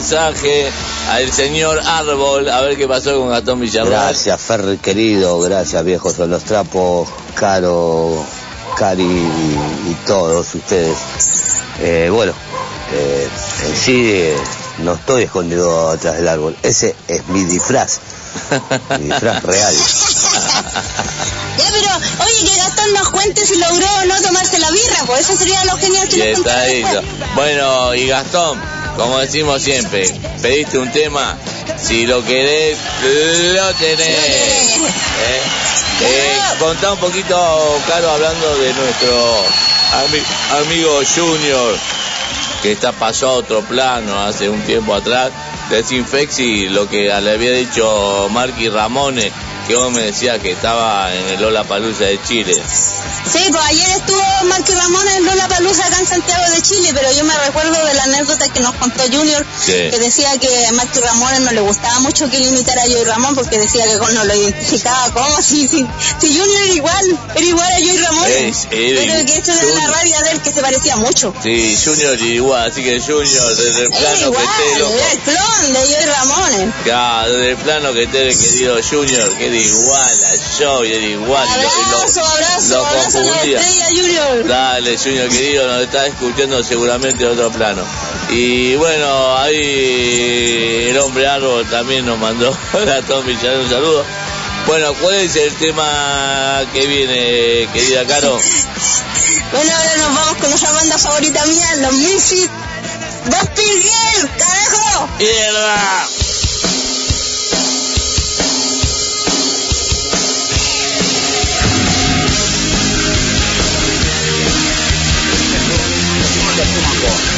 mensaje, al señor Árbol, a ver qué pasó con Gastón Villarreal. Gracias, Ferry querido, gracias, viejos son los trapos, Caro, Cari y, y todos ustedes. Eh, bueno, eh, en sí eh, no estoy escondido atrás del árbol, ese es mi disfraz, mi disfraz real. Ya, pero, oye, que Gastón nos cuente si logró o no tomarse la birra, pues eso sería lo genial que nos está. Bueno, y Gastón, como decimos siempre, pediste un tema, si lo querés, lo tenés. ¿Eh? Eh, contá un poquito, Caro, hablando de nuestro ami- amigo Junior, que está pasó a otro plano hace un tiempo atrás. Desinfexi, lo que le había dicho Marky Ramone, que vos me decías que estaba en el Lola Palusa de Chile. Sí, pues ayer estuvo Marky Ramón en Lola Palusa acá en Santiago de Chile, pero yo me recuerdo de la anécdota que nos contó Junior, Sí. que decía que a Marky Ramón no le gustaba mucho que él imitara a Joey Ramón porque decía que no lo identificaba como si, si, si Junior era igual, era igual a Joey Ramón. Es- pero que eso era la rabia de él que se parecía mucho. Sí, Junior igual, así que Junior, desde el plano que igual, esté loco. era el clon de Joey Ramón. Ya, desde el plano que esté el querido Junior, que era igual a Joey, era igual. y lo- Abrazo, abrazo, lo Junior. Dale, Junior querido, nos está escuchando seguramente de otro plano. Y bueno, ahí el hombre árbol también nos mandó a Tom Villarreal un saludo. Bueno, ¿cuál es el tema que viene, querida Caro? Bueno, ahora nos vamos con nuestra banda favorita mía, los Misfits. ¡Vampire Girl, carajo! ¡Mierda! Bye.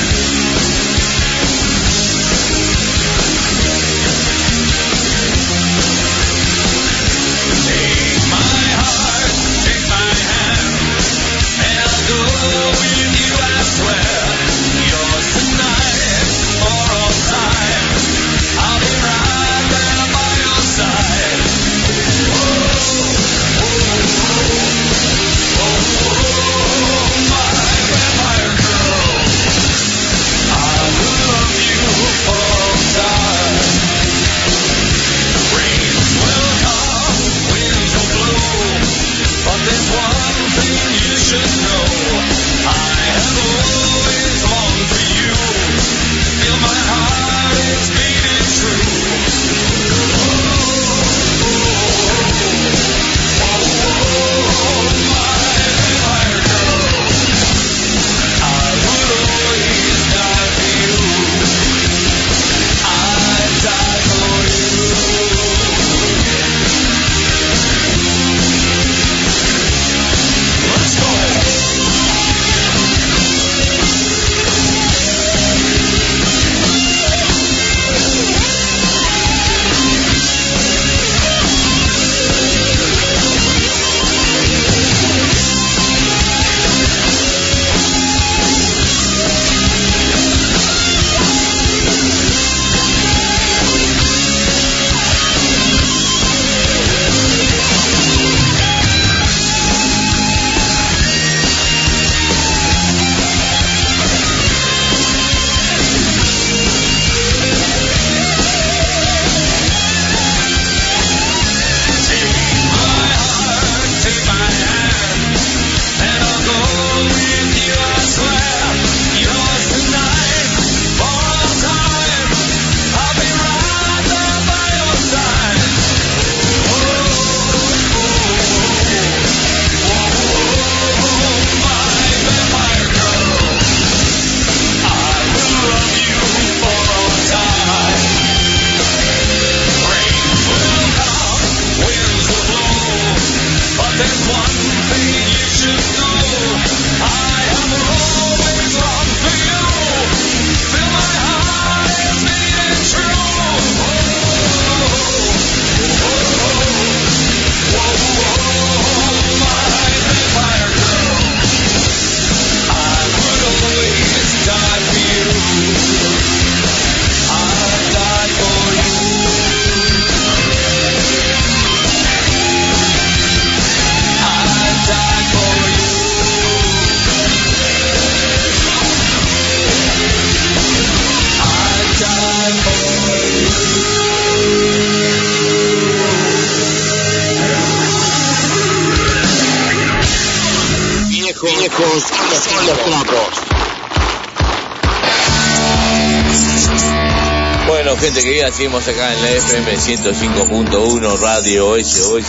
Seguimos acá en la FM 105.1 Radio SOS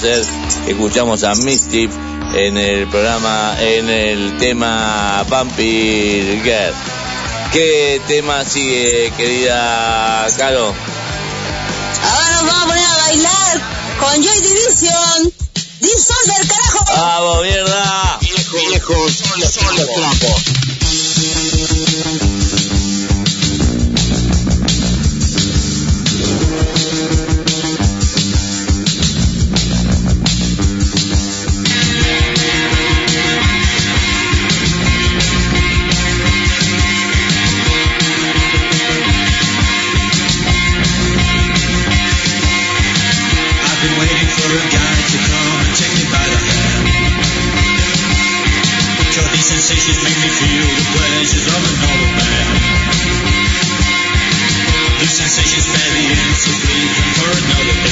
030. Escuchamos a Misty en el programa, en el tema Vampire Girl. ¿Qué tema sigue, querida Caro? Ahora nos vamos a poner a bailar con Joy Division. Disorder, carajo. ¡Vamos, mierda! Viejos son los trapos. Sensations make me feel the pleasures of a noble man. These sensations the instant for another day.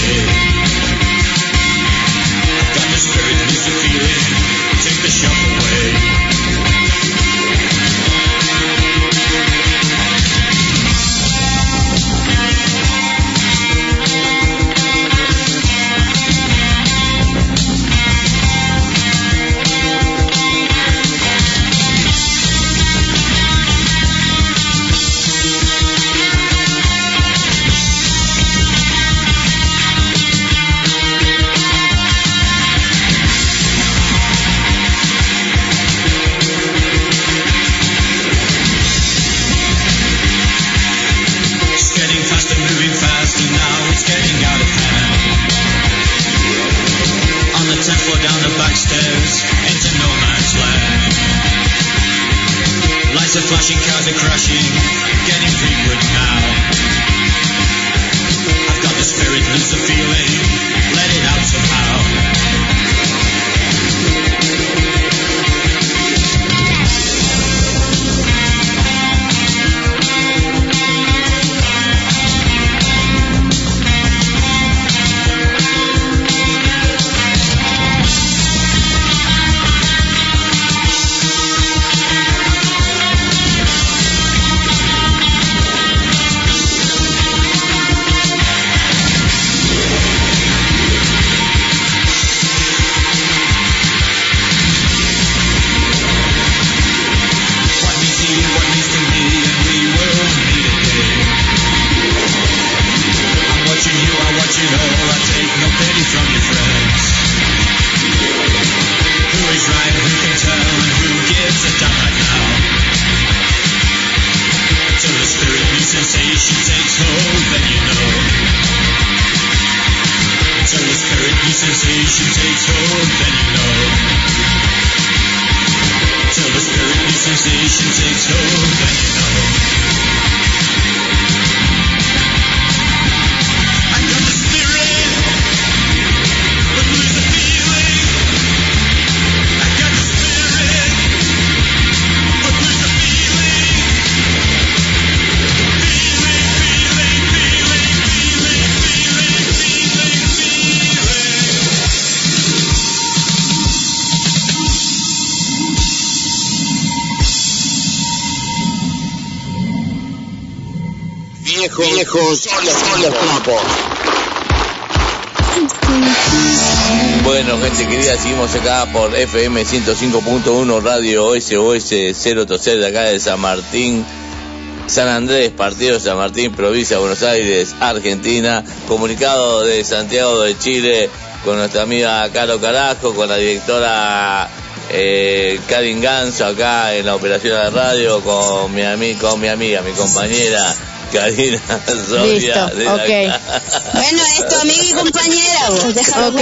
FM 105.1 Radio SOS 030 de acá de San Martín, San Andrés, partido de San Martín, provincia de Buenos Aires, Argentina, comunicado de Santiago de Chile con nuestra amiga Caro Carajo, con la directora eh, Karin Ganso acá en la operación de radio, con mi, ami- con mi amiga, mi compañera Karina Soria. Listo, de la ok. Bueno, es tu amiga y compañera, vos. Déjalo. Ok.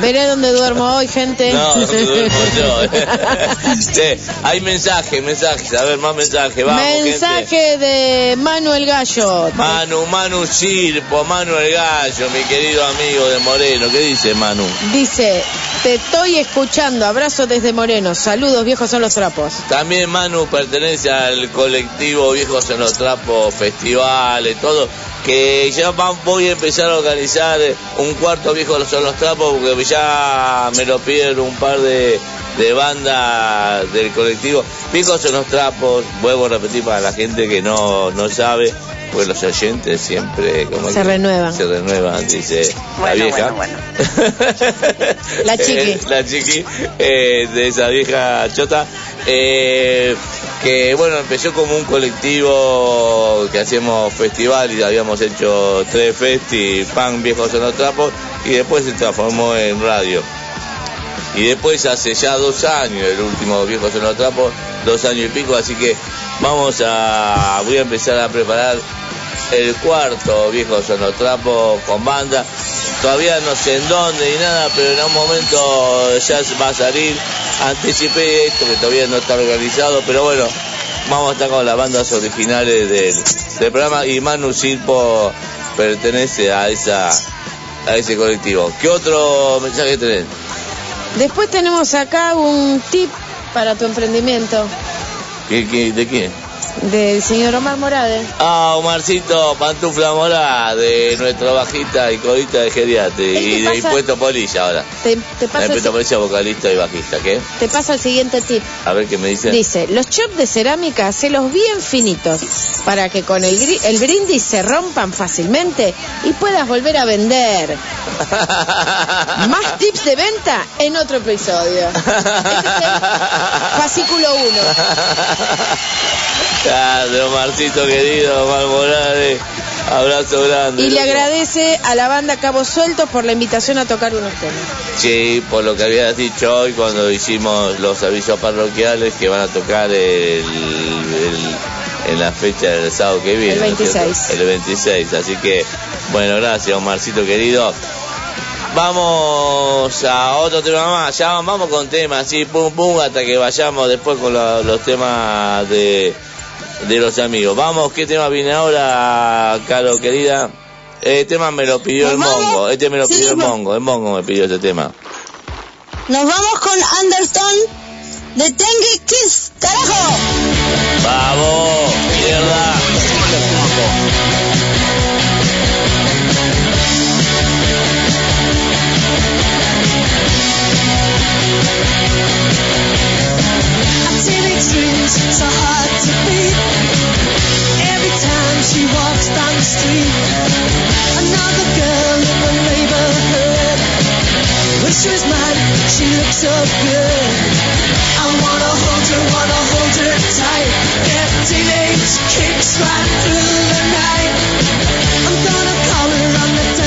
Veré dónde duermo hoy, gente. No, no duermo yo. Sí, hay mensajes, mensajes. A ver, más mensajes. Vamos, Mensaje gente. de Manuel Gallo. Manu, Manu Sirpo, Manu el Gallo, mi querido amigo de Moreno. ¿Qué dice Manu? Dice, te estoy escuchando. Abrazo desde Moreno. Saludos, viejos son los trapos. También Manu pertenece al colectivo Viejos en los Trapos, festivales, todo. Que ya voy a empezar a organizar un cuarto Viejos en los Trapos porque ya me lo piden un par de, de banda del colectivo. Viejos son los trapos, vuelvo a repetir para la gente que no, no sabe, pues los oyentes siempre como Se que renuevan. Se renuevan, dice la Bueno, vieja. bueno, La chiqui. Eh, la chiqui eh, de esa vieja chota. eh, que bueno, empezó como un colectivo que hacíamos festival y habíamos hecho tres festi, pan viejos en los trapos, y después se transformó en radio. Y después hace ya dos años, el último viejos en los trapos, dos años y pico, así que vamos a, voy a empezar a preparar el cuarto los trapos con banda. Todavía no sé en dónde ni nada, pero en un momento ya va a salir. Anticipé esto que todavía no está organizado, pero bueno, vamos a estar con las bandas originales del, del programa y Manu Silpo pertenece a esa a ese colectivo. ¿Qué otro mensaje tenés? Después tenemos acá un tip para tu emprendimiento ¿Qué- qué- ¿De quién? Del señor Omar Morales. Ah, Omarcito Pantufla Morá, de nuestra bajista y corista de Geriate Ey, y ¿qué de? Impuesto Polilla ahora. Te, te pasa, Impuesto Polilla, vocalista y bajista, ¿qué? te pasa el siguiente tip. A ver qué me dice. Dice, los chops de cerámica, hacelos bien finitos para que con el, gri- el brindis se rompan fácilmente y puedas volver a vender. Más tips de venta en otro episodio. Este es el fascículo 1. Grande, Omarcito querido, Omar Morales, abrazo grande. Y le loco. agradece a la banda Cabos Sueltos por la invitación a tocar unos temas. Sí, por lo que habías dicho hoy cuando hicimos los avisos parroquiales que van a tocar el, el- en la fecha del sábado que viene. El ¿no es cierto? 26. El 26, así que, bueno, gracias Omarcito querido. Vamos a otro tema más, ya vamos con temas, así, pum pum, hasta que vayamos después con la- los temas de, de los amigos. Vamos, ¿qué tema viene ahora, Caro querida? El tema me lo pidió ¿Nos el vamos? Mongo, este me lo Sí, pidió el va- Mongo, el Mongo me pidió este tema. Nos vamos con Anderson de Tengi Kiss. ¡Carajo! ¡Vamos! ¡Mierda! So hard to beat. Every time she walks down the street, another girl in the neighborhood. Mine, she looks so good. I wanna hold her, wanna hold her tight. Teenage kicks right through the night. I'm gonna call her on the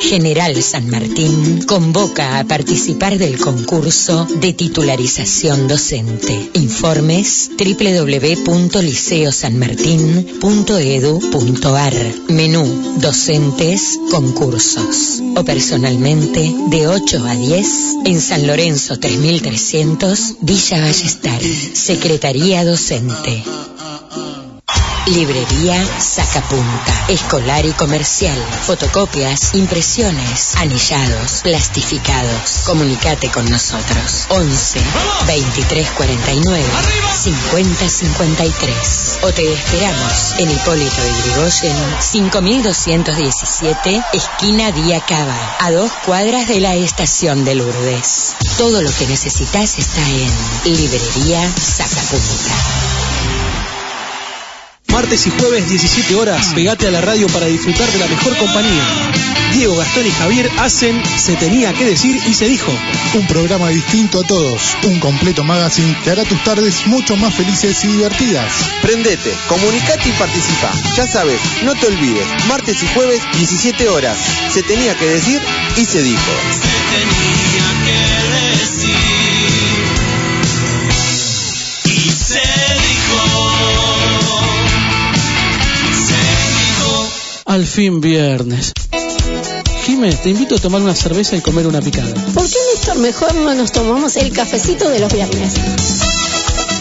General San Martín convoca a participar del concurso de titularización docente. Informes www.liceosanmartin.edu.ar Menú Docentes Concursos. O personalmente de 8 a 10 en San Lorenzo 3300 Villa Ballester. Secretaría Docente. Librería Sacapunta. Escolar y comercial. Fotocopias, impresiones, anillados, plastificados. Comunicate con nosotros. 11 23 49 50 53. O te esperamos en Hipólito de Grigoyen 5217 esquina Día Cava. A dos cuadras de la estación de Lourdes. Todo lo que necesitas está en Librería Sacapunta. Martes y jueves 17 horas, pegate a la radio para disfrutar de la mejor compañía. Diego, Gastón y Javier hacen Se tenía que decir y se dijo. Un programa distinto a todos, un completo magazine que hará tus tardes mucho más felices y divertidas. Prendete, comunicate y participa. Ya sabes, no te olvides, martes y jueves 17 horas. Se tenía que decir y se dijo. Al fin viernes. Jiménez, te invito a tomar una cerveza y comer una picada. ¿Por qué, Néstor, mejor no nos tomamos el cafecito de los viernes?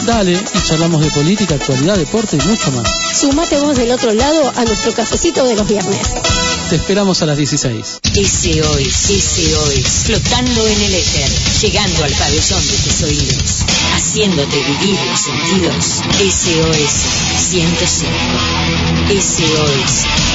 Dale, y charlamos de política, actualidad, deporte y mucho más. Sumate vos del otro lado a nuestro cafecito de los viernes. Te esperamos a las 16. SOS, SOS, flotando en el éter, llegando al pabellón de tus oídos, haciéndote vivir los sentidos. SOS 105. SOS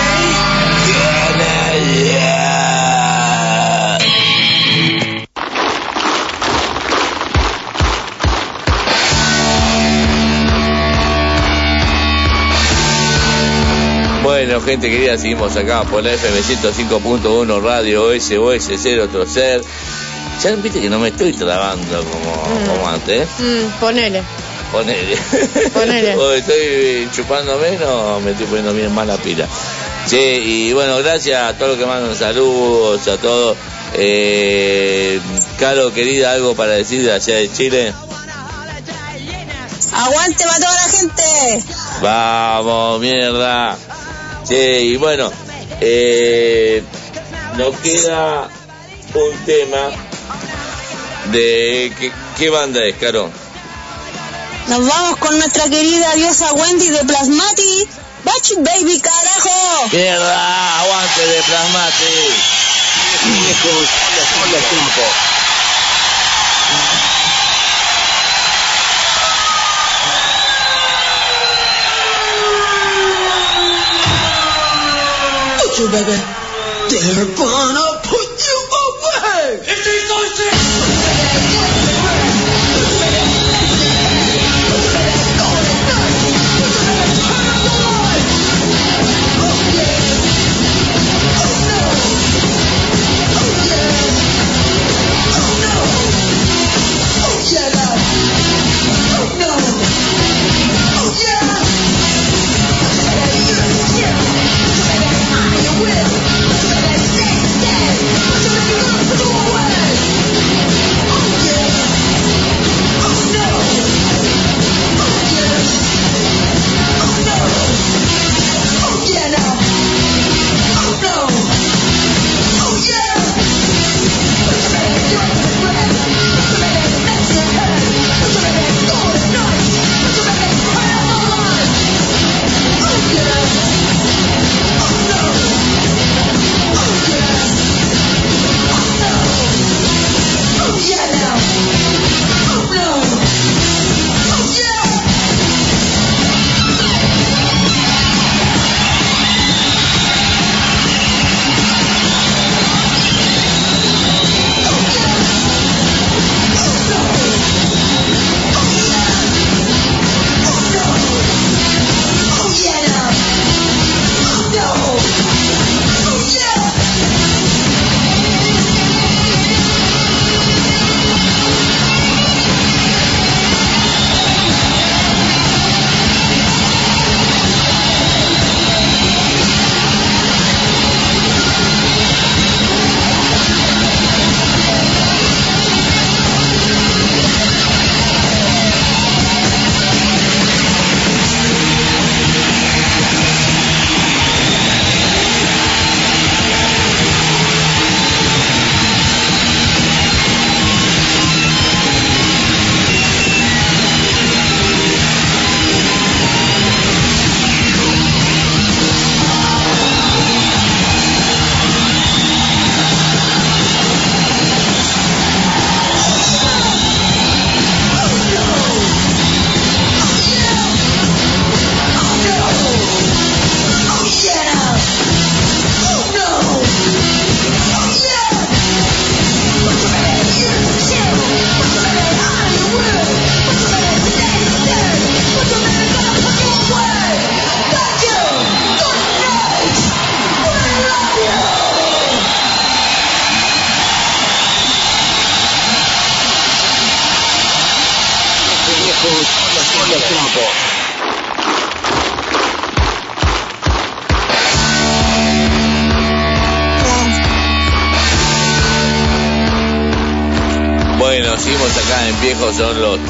Bueno, gente querida, seguimos acá por la FM 105.1 Radio SOS 0 otro ser. Ya viste que no me estoy trabando como, como antes, ¿eh? Mm, ponele. Ponele. Ponele. o estoy chupando menos, me estoy poniendo bien más la pila. Sí, y bueno, gracias a todos los que mandan saludos, a todos. Eh, Caro, querida, algo para decir de allá de Chile. ¡Aguante para toda la gente! Vamos, mierda. Sí, y bueno, eh, nos queda un tema de... ¿Qué, qué banda es, Caro? Nos vamos con nuestra querida diosa Wendy de Plasmati. Bachi Baby, carajo. Mierda, aguante de Plasmati. Viejos, you, baby. They're gonna will.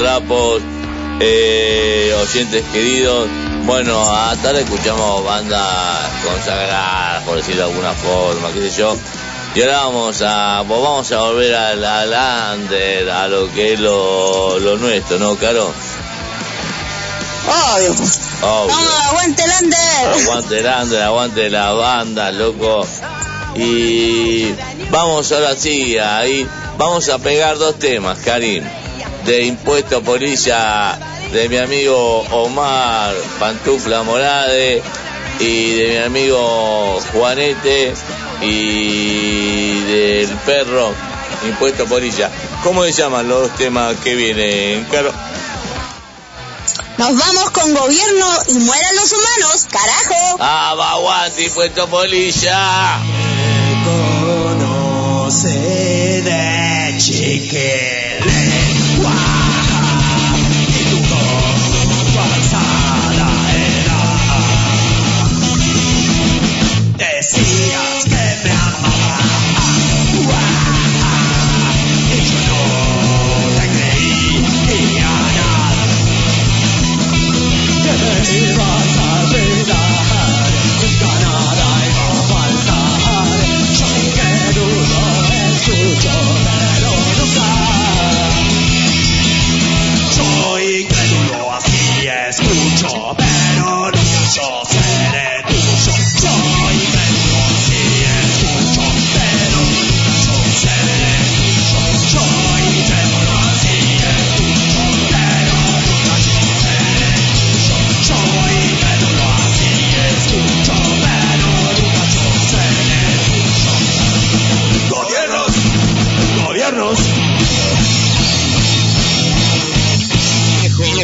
Trapos, eh, oyentes queridos. Bueno, a tarde escuchamos bandas consagradas, por decirlo de alguna forma, qué sé yo. Y ahora vamos a, pues vamos a volver al, al under, a lo que es lo, lo nuestro, ¿no, Caro? Obvio. Obvio. Vamos, aguante el under. Aguante el under, aguante la banda, loco. Y vamos ahora sí, ahí vamos a pegar dos temas, Karim. De Impuesto Polilla de mi amigo Omar Pantufla Morade y de mi amigo Juanete y del perro Impuesto Polilla. ¿Cómo se llaman los dos temas que vienen, Caro? Nos vamos con gobierno y mueran los humanos, carajo. Ah, va, aguante, Impuesto Polilla. Conoce de chiquele.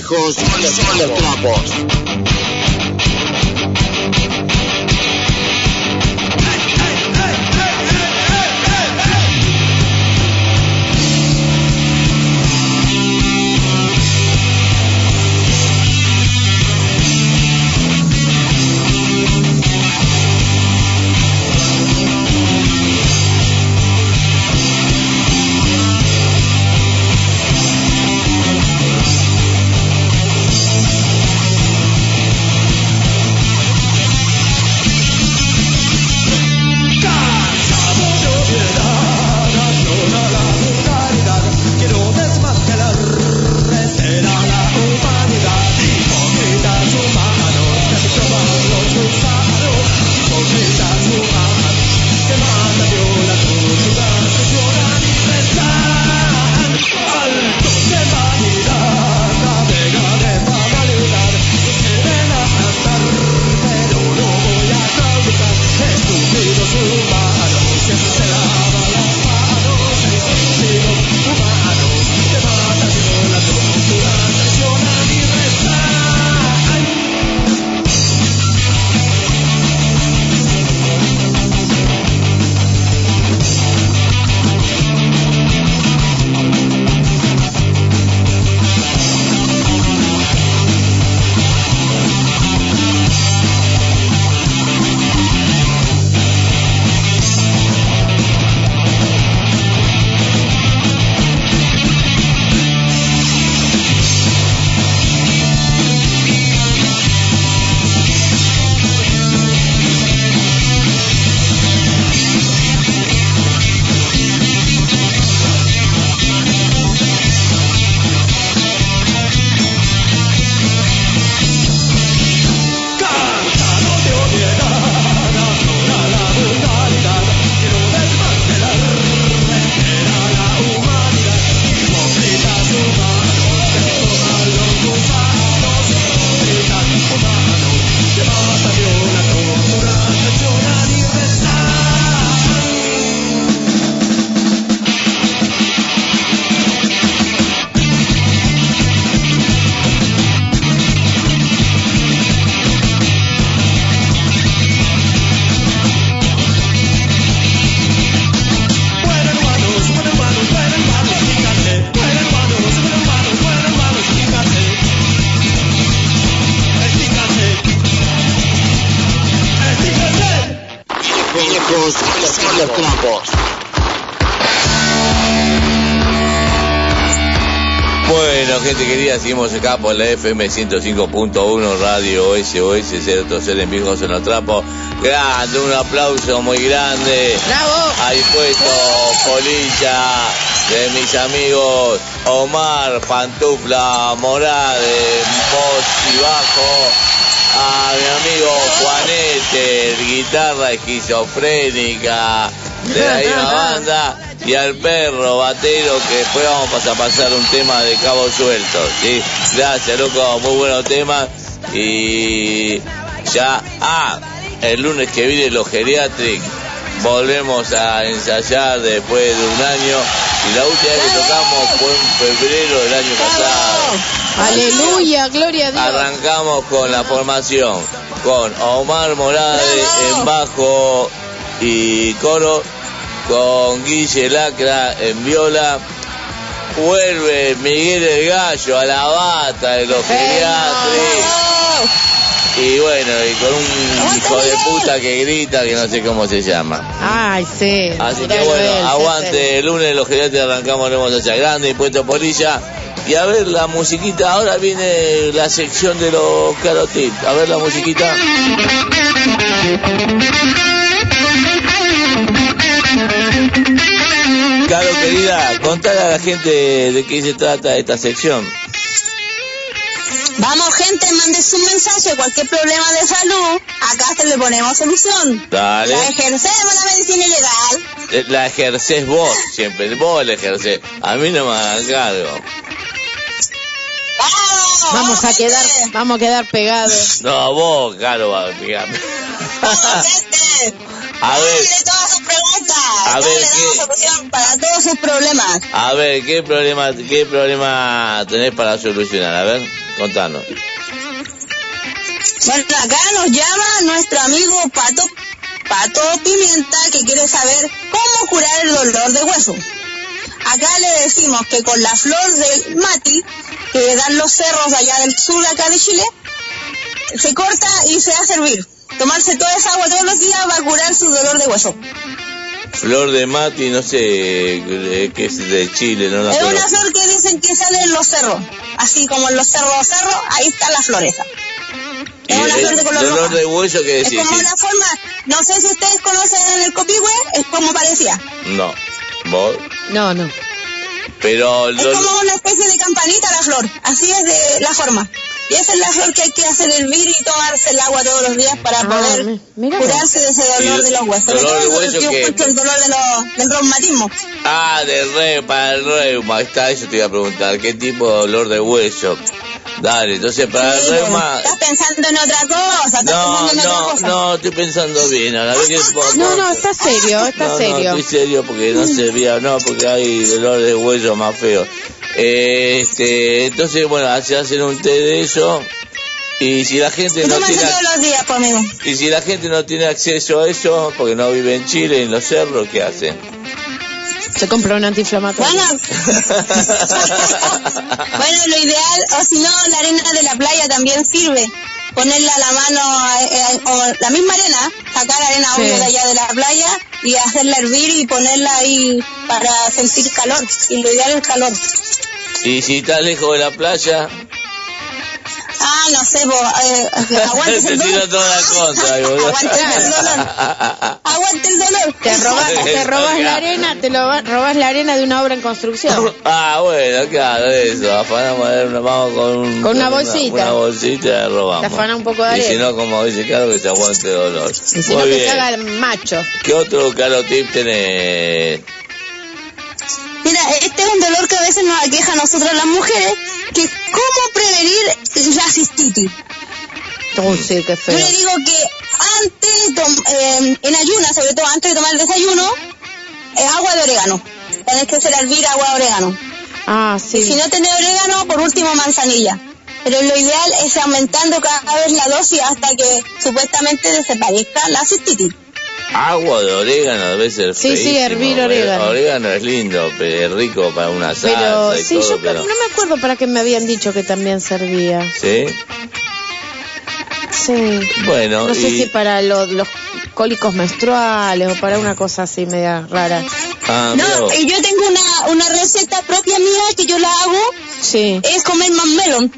Viejos son los trapos. La FM 105.1 Radio SOS 030 en Viejos en los Trapos. Grande, un aplauso muy grande. ¡Bravo! Ahí puesto Polilla de mis amigos Omar Pantufla Morales, voz y bajo. A mi amigo Juanete, guitarra esquizofrénica de la misma banda. Y al perro batero que después vamos a pasar un tema de cabo suelto. ¿sí? Gracias, loco, muy buenos temas. Y ya, ah, el lunes que viene los geriatric volvemos a ensayar después de un año y la última vez que tocamos fue en febrero del año pasado. Aleluya, gloria a Dios. Arrancamos con la formación con Omar Morales en bajo y coro, con Guille Lacra en viola. Vuelve Miguel el Gallo a la bata de los geriatric. Y bueno, y con un hijo de puta que grita que no sé cómo se llama. Ay, sí. Así que bueno, él, sí, aguante el lunes los geriatres arrancamos Remos hacia grande, impuesto polilla. Y a ver la musiquita, ahora viene la sección de los carotips. A ver la musiquita. Caro querida, contale a la gente de qué se trata esta sección. Vamos, gente, mande su mensaje. Cualquier problema de salud, acá se le ponemos solución. Dale. La ejercemos la medicina ilegal. Eh, La ejercés vos, siempre, vos la ejercés. A mí no me hagan cargo. Vamos a quedar, vamos a quedar pegados. No, vos, Caro, va, fíjame. A ver, A ver, le damos ¿qué? solución para todos sus problemas. a ver, ¿qué problema, qué problema tenés para solucionar? A ver, contanos. Bueno, acá nos llama nuestro amigo Pato, Pato Pimienta, que quiere saber cómo curar el dolor de hueso. Acá le decimos que con la flor del mati, que dan los cerros allá del sur de acá de Chile, se corta y se hace hervir. Tomarse toda esa agua todos los días va a curar su dolor de hueso. Flor de Mati, no sé eh, qué es de Chile, no la es una flor que dicen que sale en los cerros, así como en los cerros cerros, ahí está la floreza. Es una el flor de color dolor roja. de hueso que Es como sí. una forma, no sé si ustedes conocen el copihue, es como parecía. No, vos. No, no. Pero Es lo- como una especie de campanita la flor, así es de la forma. Y esa es la flor que hay que hacer hervir y tomarse el agua todos los días para poder curarse de ese dolor de los huesos. Dolor de hueso yo que- el dolor de los, del reumatismo. Ah, del re, para el reuma, está, eso te iba a preguntar, ¿qué tipo de dolor de hueso? Dale, entonces para Sí, el reuma... Estás pensando en otra cosa, estás No, pensando en otra no, cosa. no, estoy pensando bien, a la vez que... No, no, está serio, está No, no, serio. estoy serio porque no servía, no, porque hay dolor de hueso más feo. Eh, Este, entonces, bueno, se hacen un té de eso y si la gente no tiene... todos los días, pues, amigo. Y si la gente no tiene acceso a eso, porque no vive en Chile, en los cerros, ¿qué hace? Se compra un antiinflamatorio. Bueno, bueno, lo ideal, o si no, la arena de la playa también sirve. Ponerla a la mano, eh, eh, o la misma arena, sacar arena Sí. obvio de allá de la playa y hacerla hervir y ponerla ahí para sentir calor. Y lo ideal es calor. Y si estás lejos de la playa, Ah, no sé, vos, eh, aguante te el dolor. toda la contra, ahí. Aguante el dolor. Aguante el dolor. Te robas, te robas la arena, te lo va- robas la arena de una obra en construcción. Ah, bueno, claro, eso. Afanamos a ver, nos vamos con, un- Con una bolsita. Una, bolsita y la robamos. Te afana un poco de Y si arena. no, como dice Caro, que se aguante el dolor. Y si Muy no, que bien. se haga el macho. ¿Qué otro caro tip tenés? Mira, este es un dolor que a veces nos aqueja a nosotras las mujeres, que es cómo prevenir la cistitis. Sí, qué Yo feo. le digo que antes, eh, en ayuna, sobre todo antes de tomar el desayuno, es agua de orégano. Tenés que hacer hervir agua de orégano. Ah, Y si sí. no tenés orégano, por último manzanilla. Pero lo ideal es aumentando cada vez la dosis hasta que supuestamente desaparezca la cistitis. Agua de orégano debe ser Sí, sí, hervir orégano. Orégano es lindo, pero es rico para una salsa Pero y sí, todo, yo pero... no me acuerdo para qué me habían dicho que también servía. ¿Sí? Sí. Bueno, No sé si para lo- los cólicos menstruales o para una cosa así media rara. Ah, No, y yo tengo una, una receta propia mía que yo la hago. Sí. Es comer más melón.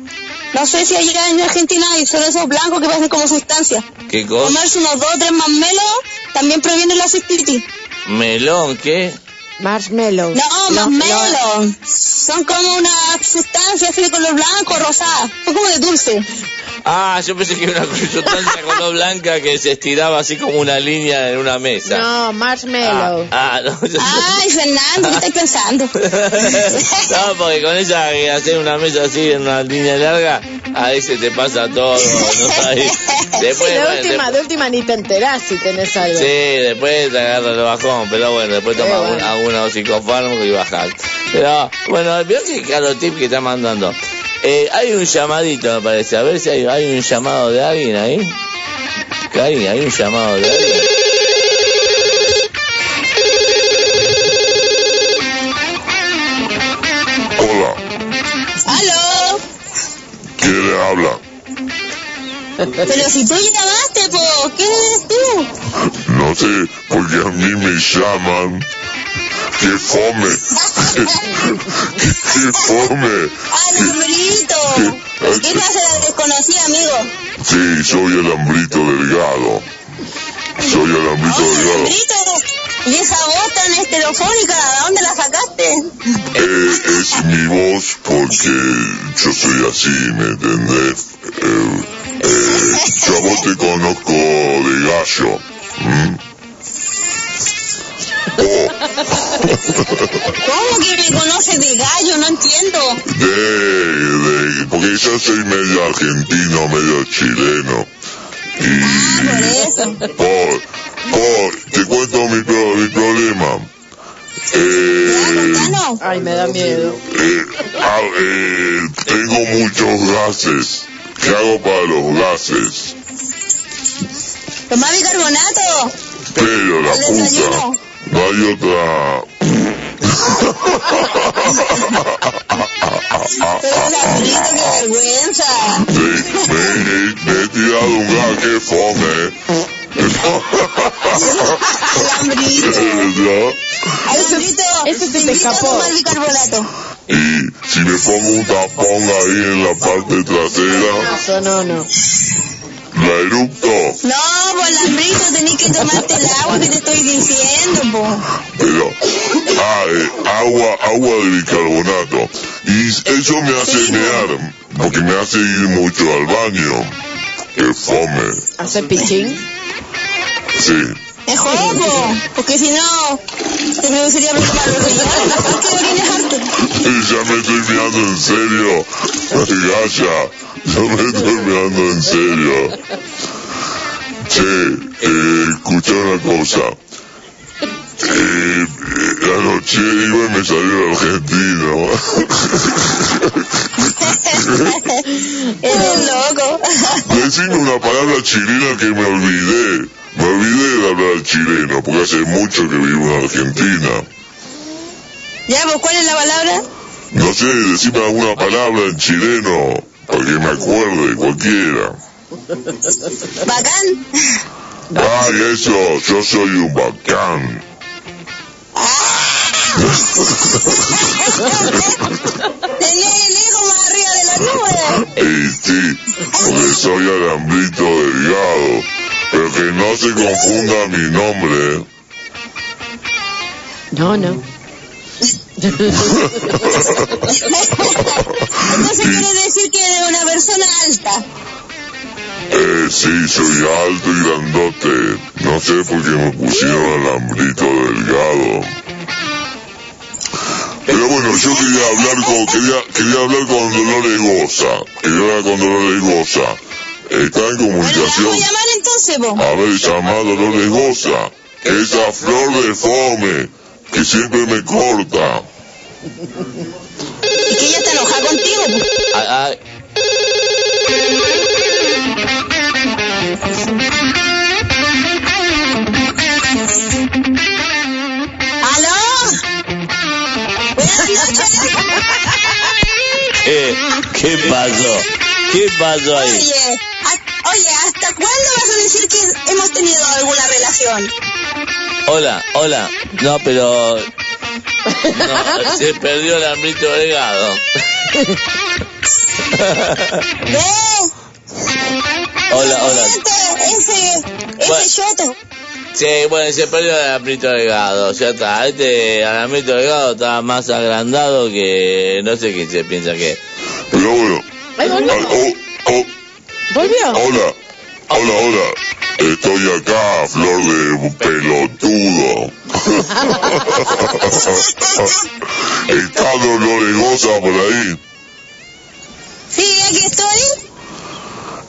No sé si allá en Argentina hay son esos blancos que parecen como sustancia. ¿Qué cosa? Comerse unos dos o tres más melón también previene la cistitis. ¿Melón qué? Marshmallow. No, más melón. Son como una sustancia así de color blanco, rosada. Son como de dulce. Ah, yo pensé que era una sustancia color blanca que se estiraba así como una línea en una mesa. No, marshmallow. Ah, no. yo- Ay, Fernando, ¿qué estás pensando? No, porque con esa que hacer una mesa así en una línea larga, ahí se te pasa todo, no sabes. Después, Sí, de última, de última ni te enterás si tenés algo. Sí, después te agarra el bajón, pero bueno, después tomas bueno. algunos psicofármacos y bajas. Pero bueno, veo que claro tip que está mandando. Eh, hay un llamadito, me parece, a ver si hay, hay un llamado de alguien ahí. Cari, hay un llamado de alguien. Hola, ¡Aló! ¿quién le habla? Pero si tú llamaste, po, ¿qué eres tú? No sé, porque a mí me llaman. ¡Qué fome! ¡Qué, qué fome! ¡Alambrito! ¿Qué clase de desconocida, amigo? Sí, soy el hambrito delgado. Soy el hambrito delgado. ¡Alambrito! ¿Y esa voz tan estereofónica, de dónde la sacaste? Eh, es mi voz porque yo soy así, ¿me entendés? Eh, eh, yo a vos te conozco de gallo. ¿Cómo que me conoces de gallo? No entiendo. De, de, porque yo soy medio argentino, medio chileno. Y Por eso. por, por, te cuento mi, pro- mi problema. Eh, Ay, me da miedo. eh, ah, eh, tengo muchos gases. ¿Qué hago para los gases? ¿Tomás bicarbonato? Pero la puta, no hay otra. Pero Alambrito, qué vergüenza. Sí, me, me he tirado un gas que fome. Alambrito. Alambrito, ese se te escapó. bicarbonato. Y si me pongo un tapón ahí en la parte trasera, Eso no, no. La eructo. No, pues Alambrito, tenés que tomarte el agua que te estoy diciendo, po. Pero, ah, eh, agua, agua de bicarbonato. Y eso me hace mear, porque me hace ir mucho al baño. Que fome. ¿Hace pichín? Sí. Mejor, po, porque si no, te produciría problemas los riñones. ¿Por qué orines harto? Ya me estoy mirando en serio. Gaya, yo me estoy mirando en serio. Che, eh, escucha una cosa. Eh, eh, anoche iba y me salió el argentino. Eres loco. Decime una palabra chilena que me olvidé. Me olvidé de hablar chileno, porque hace mucho que vivo en Argentina. Ya, pues, ¿cuál es la palabra? No sé, decime alguna palabra en chileno, para que me acuerde, cualquiera. Bacán. Ay, eso, yo soy un bacán. Tenía el hijo más arriba de la nube. Y sí, porque soy alambrito delgado. Pero que no se confunda mi nombre. No, no. Entonces quiere decir que eres una persona alta. Eh, sí, soy alto y grandote. No sé por qué me pusieron alambrito delgado. Pero bueno, yo quería hablar con, quería, quería hablar con Dolores Goza. Quería hablar con Dolores Goza. Está en comunicación. Vamos a llamar entonces, po. A ver, llama a Dolores Goza. Esa flor de fome que siempre me corta. Y que ella está enojada contigo, po. Ah, ah, ¿Aló? Buenas noches. ¿qué, ¿Qué pasó? ¿Qué pasó ahí? Oye, decir que hemos tenido alguna relación? Hola, hola. No, pero No, se perdió el hambrito delgado. Hola, hola. Ese, Bueno. ese yoto. Sí, bueno, se perdió el alambrito delgado, ya está. Este alambrito delgado está más agrandado que no sé quién se piensa que. Pero bueno. Ahí volvió. Ah, oh, oh, ¿Volvió? hola, hola, hola. Estoy acá, flor de pelotudo. Está Dolores Goza por ahí. Sí, aquí estoy.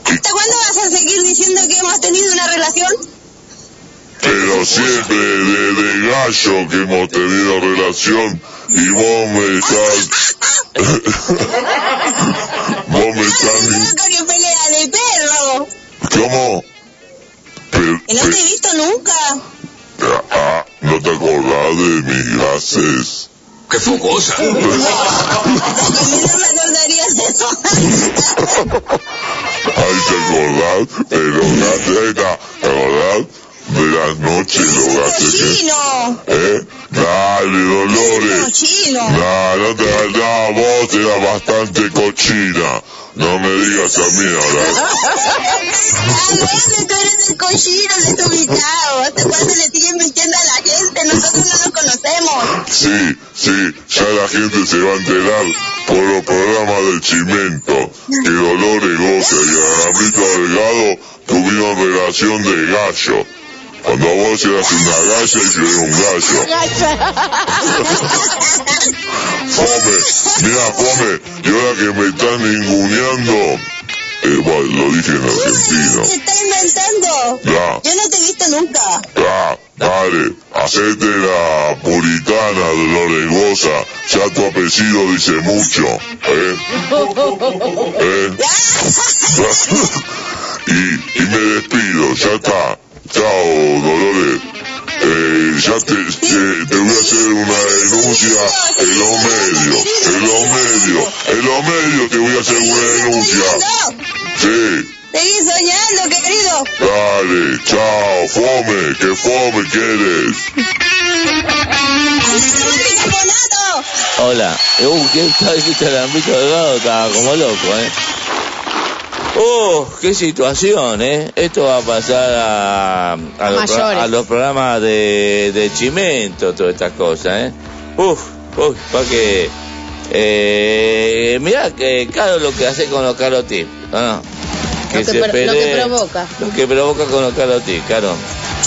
¿Hasta cuándo vas a seguir diciendo que hemos tenido una relación? Pero siempre desde gallo que hemos tenido relación y vos me estás... vos me estás... Que pelea de perro. ¿Cómo? Pero, Que no te he visto nunca. ah, ¿no te acordás de mis gases? ¡Qué fogosa! Que menos me acordaría de eso. Ay, ¿te acordás de los gases? ¿Te acordás de las noches los gases? que- Chino. ¿Eh? Dale, Dolores. Cochino. No, no te no, vos eras bastante cochina. No me digas a mí ahora. ¿A dónde tú eres el cochino desubicado? ¿Hasta cuándo le siguen mintiendo a la gente? Nosotros no nos conocemos. Sí, sí, ya la gente se va a enterar por los programas del Chimento que Dolores Goza y Aramito Delgado tuvieron relación de gallo. Cuando vos eras una galla y yo era un gallo. Fome, mira, fome, y ahora que me están ninguneando, eh, bueno, lo dije en argentino. Se está inventando. Ya. Yo no te he visto nunca. Ah, dale, hacete la puritana Dolores Goza, ya tu apellido dice mucho, ¿eh? ¿Eh? y, y me despido, ya está. Chao, Dolores. Eh, ya te, te, te voy a hacer una denuncia en los medios, en los medios, en los medios te voy a hacer una denuncia. Sí. Seguí soñando, querido. Dale, chao, fome, que fome quieres. Hola. Uh, ¿qué tal este alambrito delgado? Estaba como loco, ¿eh? Oh, qué situación, ¿eh? Esto va a pasar a, a, los, pro- a los programas de, de Chimento, todas estas cosas, ¿eh? Uf, uf, para que... Eh, mirá que caro lo que hace con los carotips, ¿no? no? Lo que, lo que provoca. lo que provoca con los carotips, caro.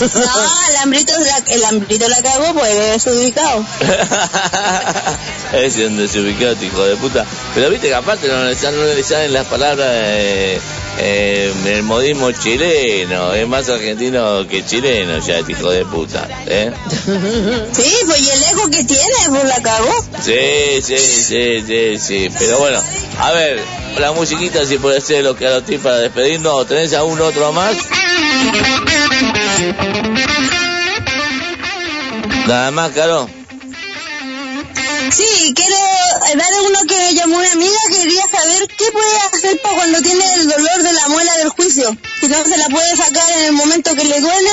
No, el hambrito, la, el hambrito la cagó, pues es ubicado. es un desubicado, hijo de puta. Pero viste que aparte no le, salen- no le salen las palabras eh, eh, el modismo chileno. Es más argentino que chileno ya, este hijo de puta. ¿eh? Sí, pues y el ego que tiene, pues la cagó. Sí, sí, sí, sí, sí. Pero bueno, a ver, la musiquita si puede ser lo que a ti para despedirnos. ¿Tenés algún otro más? Nada más, Caro. Sí, quiero dar uno que me llamó una amiga, quería saber qué puede hacer para cuando tiene el dolor de la muela del juicio. Si no se la puede sacar en el momento que le duele,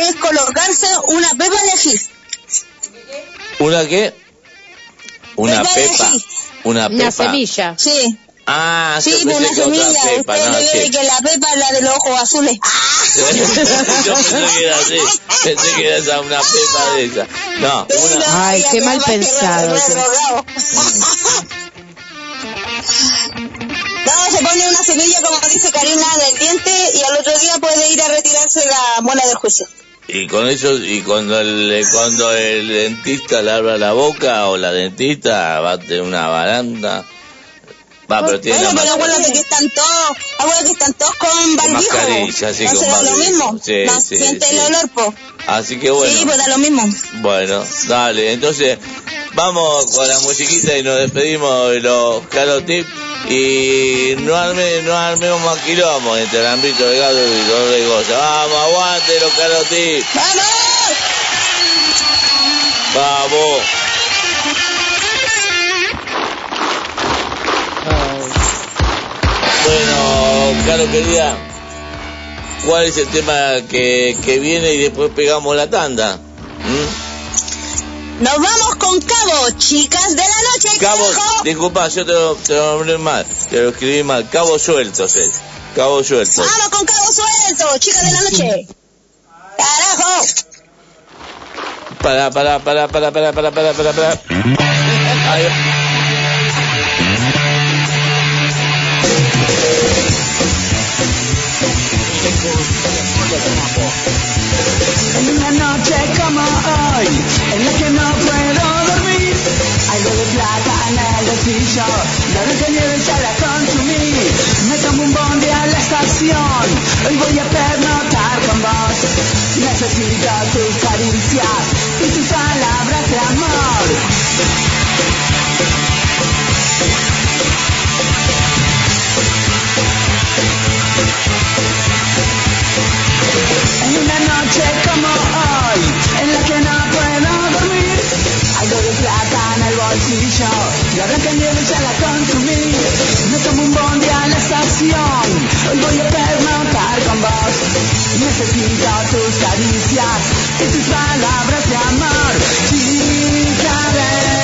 es colocarse una pepa de ají. ¿Una qué? Una Pepa de pepa. ají. Una pepa. Una semilla. Sí. Ah, Sí, yo pensé una que otra semilla. pepa, Usted no, le sí. ve que la pepa es la de los ojos azules. Yo pensé que era así. Pensé que era esa, una pepa de esa. No, una... Ay, qué mal pensado. No, se pone una semilla, como dice Karina, en el diente y al otro día puede ir a retirarse la muela del juicio. Y con eso, y cuando el, cuando el dentista le abra la boca o la dentista tener una baranda. Va, pero tiene Bueno, pero acuérdate que están todos, acuérdate que están todos con barbijo. mascarilla, sí, no con se da lo mismo. Sí, no sí, siente sí. el olor, po. Así que bueno. Sí, pues da lo mismo. Bueno, dale, entonces vamos con la musiquita y nos despedimos de los Caro Tips y no, arme, no armemos más quilombo entre el ámbito de gato y dolor de goza. Vamos, aguante los Caro Tips. ¡Vamos! Vamos. Bueno, Caro querida, ¿cuál es el tema que, que viene y después pegamos la tanda? ¿Mm? Nos vamos con Cabo, chicas de la noche. Cabo, carajo. disculpa, yo te lo, te lo nombré mal, te lo escribí mal. Cabo sueltos es. Cabo sueltos. Vamos con Cabo suelto, chicas de la noche. Carajo. Para, para, para, para, para, para, para, para, para. bolsillo, la blanca nieve ya la consumí. Me tomo un bondi a la estación, hoy voy a pernotar con vos. Necesito tus caricias y tus palabras de amor. En una noche como hoy, en la que no puedo dormir, algo de plata en el bolsillo, la blanca nieve ya la consumí. Me tomo un bondi a la estación, hoy voy a pernotar con vos. Necesito tus caricias y tus palabras de amor, chica de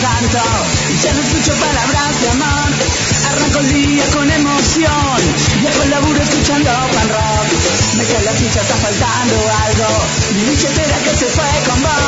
el encanto, ya no escucho palabras de amor. Arranco el día con emoción, viajo el laburo escuchando pan rock. Me cae la ficha, está faltando algo, mi billetera que se fue con vos.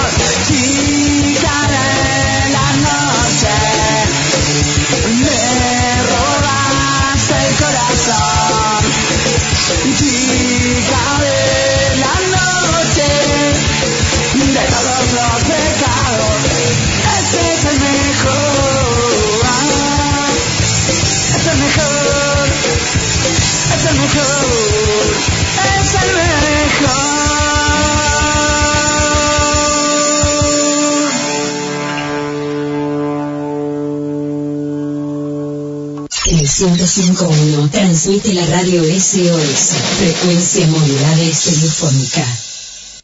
105.1 transmite la radio SOS, frecuencia modulada y telefónica.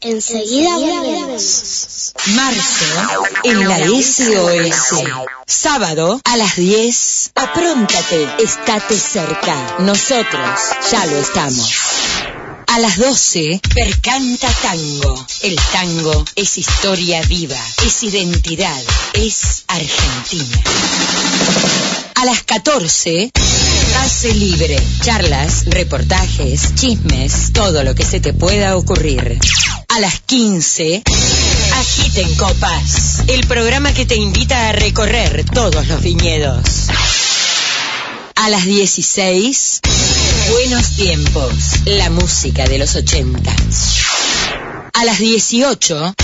Enseguida volvemos. Marzo en la SOS. Sábado a las 10. Apróntate, estate cerca. Nosotros ya lo estamos. A las 12, Percanta Tango. El tango es historia viva, es identidad, es Argentina. A las 14, Pase Libre. Charlas, reportajes, chismes, todo lo que se te pueda ocurrir. A las 15, Agiten Copas. El programa que te invita a recorrer todos los viñedos. A las 16, Buenos Tiempos. La música de los 80. A las 18,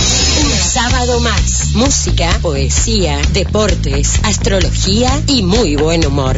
un sábado más. Música, poesía, deportes, astrología y muy buen humor.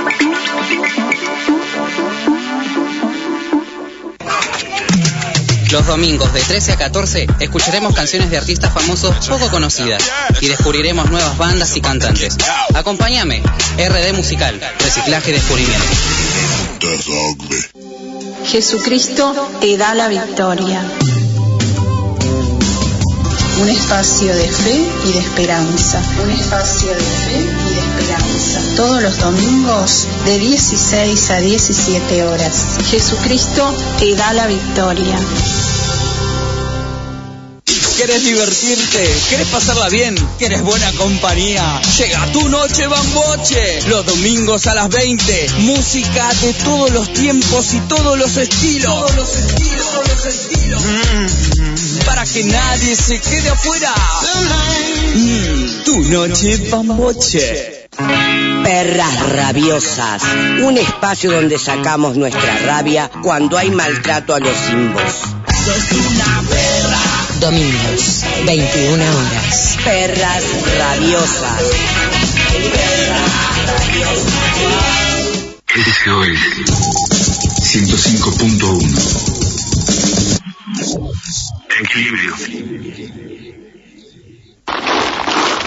Los domingos de 13 a 14 escucharemos canciones de artistas famosos poco conocidas y descubriremos nuevas bandas y cantantes. Acompáñame, RD Musical, Reciclaje y Descubrimiento. Jesucristo te da la victoria. Un espacio de fe y de esperanza. Un espacio de fe Todos los domingos de 16 a 17 horas. Jesucristo te da la victoria. ¿Querés divertirte? ¿Querés pasarla bien? ¿Querés buena compañía? Llega tu noche bamboche. Los domingos a las 20. Música de todos los tiempos y todos los estilos. Todos los estilos, todos los estilos. Mm, para que nadie se quede afuera. Mm, tu noche bamboche. Perras rabiosas, un espacio donde sacamos nuestra rabia cuando hay maltrato a los simbos. Domingos, 21 horas. Perras rabiosas. SOS 105.1 Equilibrio.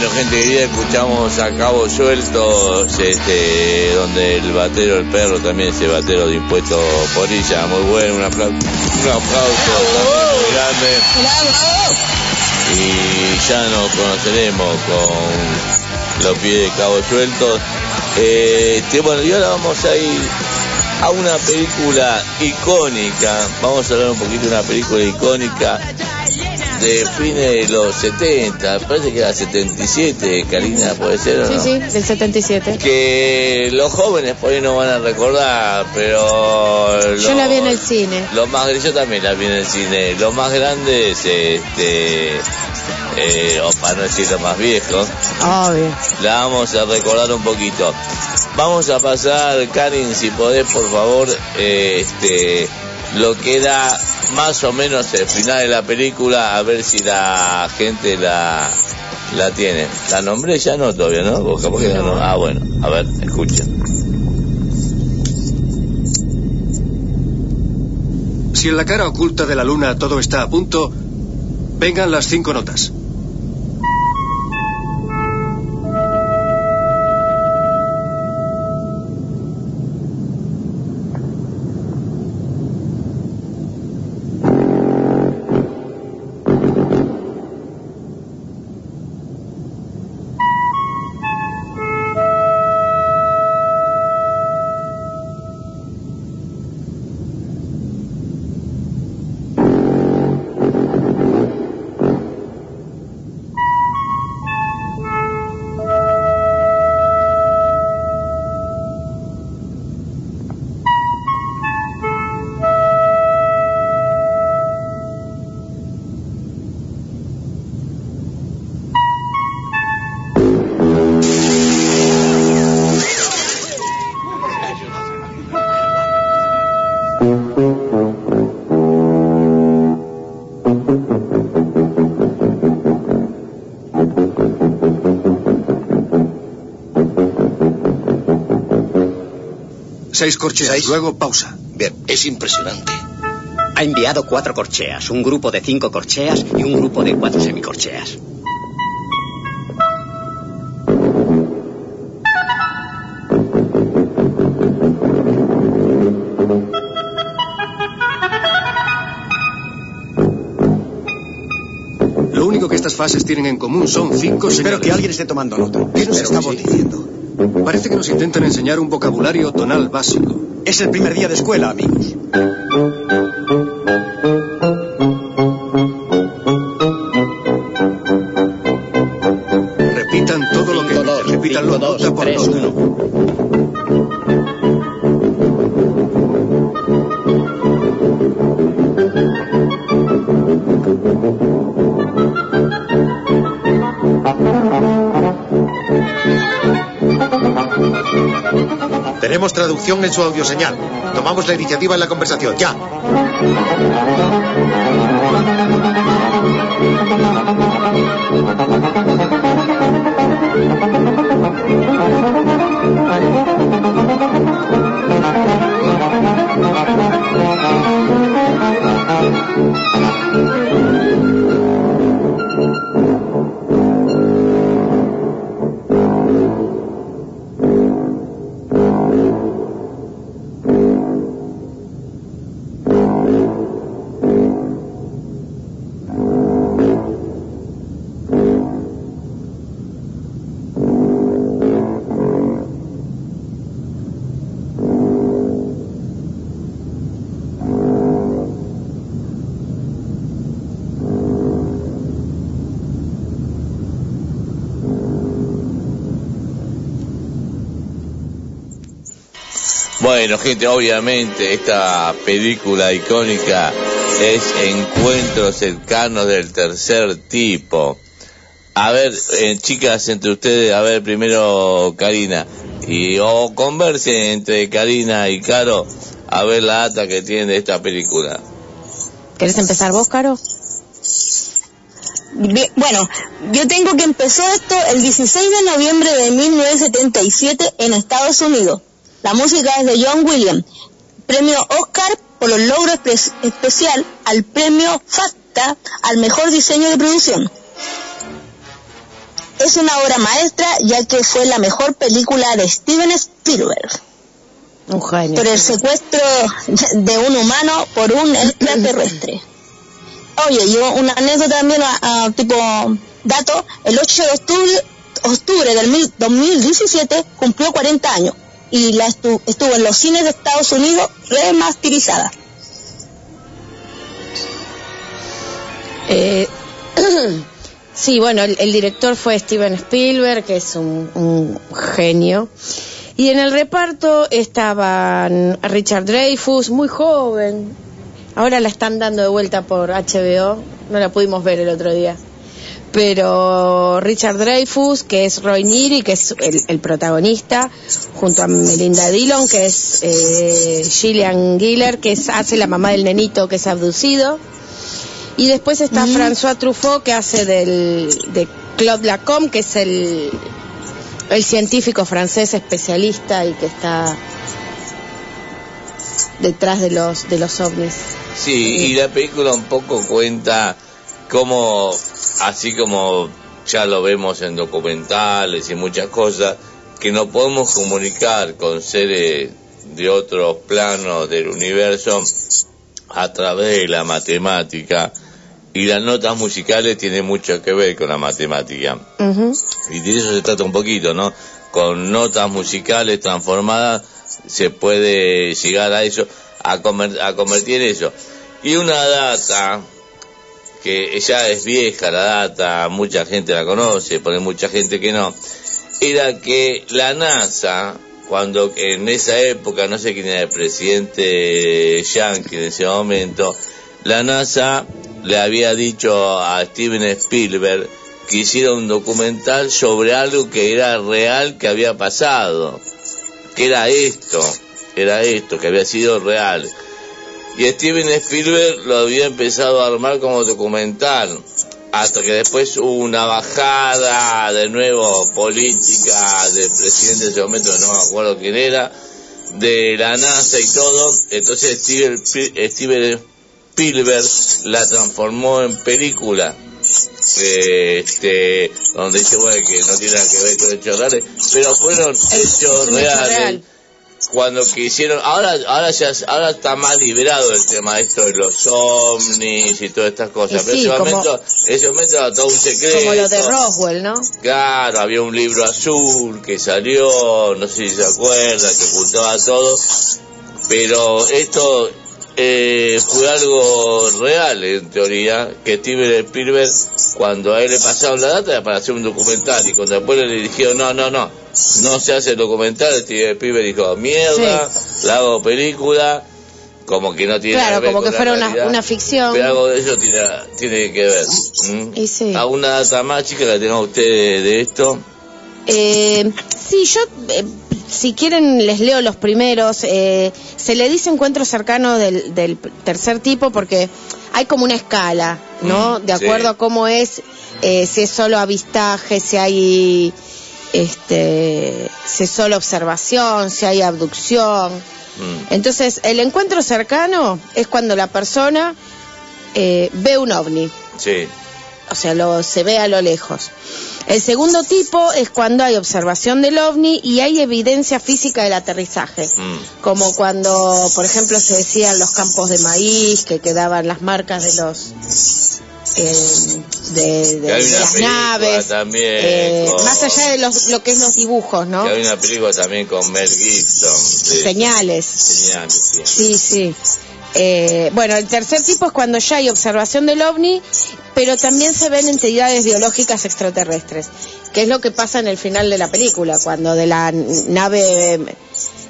Bueno, gente querida, escuchamos a Cabo Sueltos, este, donde el batero, el perro, también ese batero de impuestos por ella, muy bueno, un aplauso, un aplauso también muy grande. Y ya nos conoceremos con los pies de Cabo Sueltos. Eh, bueno, y ahora vamos a ir a una película icónica, vamos a hablar un poquito de una película icónica de fines de los 70, parece que era 77, Karina, puede ser o Sí, no? sí, del 77. Que los jóvenes por ahí no van a recordar, pero... Yo la vi en el cine. Los más yo también la vi en el cine. Los más grandes, este, eh, o para no decir los más viejos, Obvio. la vamos a recordar un poquito. Vamos a pasar, Karin, si podés, por favor, eh, este, lo que era más o menos el final de la película, a ver si la gente la, la tiene. La nombré ya no todavía, ¿no? O capaz que la no- Ah, bueno, a ver, escuchen. Si en la cara oculta de la luna todo está a punto, vengan las cinco notas. Seis corcheas, luego pausa. Bien, es impresionante. Ha enviado cuatro corcheas, un grupo de cinco corcheas y un grupo de cuatro semicorcheas. Lo único que estas fases tienen en común son cinco Espero señales. que alguien esté tomando nota. ¿Qué nos Espero estamos sí. diciendo? Parece que nos intentan enseñar un vocabulario tonal básico. Es el primer día de escuela, amigos. Tenemos traducción en su audioseñal. Tomamos la iniciativa en la conversación. Ya. Bueno, gente, obviamente esta película icónica es Encuentros cercanos del tercer tipo. A ver, eh, chicas, entre ustedes, a ver, primero Karina, y o conversen entre Karina y Caro a ver la data que tienen de esta película. ¿Querés empezar vos, Caro? Bueno, yo tengo que empezó esto el 16 de noviembre de 1977 en Estados Unidos. La música es de John Williams. Premio Oscar por los logros espe- especial al premio FACTA al mejor diseño de producción. Es una obra maestra ya que fue la mejor película de Steven Spielberg. Genio. Por el secuestro de un humano por un extraterrestre. Oye, yo una anécdota también, a- a tipo dato, el 8 de octubre, octubre del mil- 2017 cumplió 40 años y la estu- estuvo en los cines de Estados Unidos remasterizada. Eh, sí, bueno, el, director fue Steven Spielberg, que es un, un genio. Y en el reparto estaban Richard Dreyfus, muy joven. Ahora la están dando de vuelta por HBO. No la pudimos ver el otro día. Pero Richard Dreyfus, que es Roy Neary, que es el, el protagonista, junto a Melinda Dillon, que es eh, Gillian Giller, que es, hace la mamá del nenito que es abducido. Y después está François Truffaut, que hace del, de Claude Lacombe, que es el, el científico francés especialista y que está detrás de los, de los ovnis. Sí, y la película un poco cuenta cómo, así como ya lo vemos en documentales y muchas cosas, que no podemos comunicar con seres de otros planos del universo a través de la matemática. Y las notas musicales tienen mucho que ver con la matemática. Y de eso se trata un poquito, ¿no? Con notas musicales transformadas se puede llegar a eso, a, comer- a convertir eso. Y una data que ya es vieja la data, mucha gente la conoce, pero mucha gente que no, era que la NASA, cuando en esa época, no sé quién era el presidente yankee en ese momento, la NASA le había dicho a Steven Spielberg que hiciera un documental sobre algo que era real que había pasado, que era esto, era esto, que había sido real. Y Steven Spielberg lo había empezado a armar como documental, hasta que después hubo una bajada de nuevo política del presidente de ese momento, no me acuerdo quién era, de la NASA y todo, entonces Steven, Steven Spielberg la transformó en película. Este, donde dice bueno que no tiene nada que ver con hechos reales, pero fueron hechos reales real. Cuando quisieron, ahora, ahora ya, ahora está más liberado el tema esto de los ovnis y todas estas cosas, Y pero sí, ese momento, ese momento era todo un secreto. Como lo de Roswell, ¿no? Claro, había un libro azul que salió, no sé si se acuerda, que ocultaba todo, pero esto eh, fue algo real en teoría, que Steven Spielberg, cuando a él le pasaron la data era para hacer un documental, y cuando después le dijeron, no, no, no, no se hace el documental, Steven Spielberg dijo, mierda, la hago película, como que no tiene Claro, que ver como con que fuera una, una ficción. Pero algo de eso tiene, tiene que ver. ¿m? Y sí. ¿Alguna data más, chica, que tenga usted de esto? Eh, sí, yo, eh, si quieren, les leo los primeros. Eh, se le dice encuentro cercano del, del tercer tipo porque hay como una escala, ¿no? Mm, de acuerdo sí. a cómo es, eh, si es solo avistaje, si hay, este, si es solo observación, si hay abducción. Entonces, el encuentro cercano es cuando la persona eh, ve un ovni Sí. O sea, lo, se ve a lo lejos. El segundo tipo es cuando hay observación del ovni y hay evidencia física del aterrizaje, Mm. como cuando, por ejemplo, se decían los campos de maíz, que quedaban las marcas de los eh, de, las naves, también. eh, con- más allá de los, lo que es los dibujos, ¿no? que hay una película también con Mel Gibson. de- Señales. Señales, sí. Sí, sí. Eh, bueno, el tercer tipo es cuando ya hay observación del ovni, pero también se ven entidades biológicas extraterrestres, que es lo que pasa en el final de la película, cuando de la nave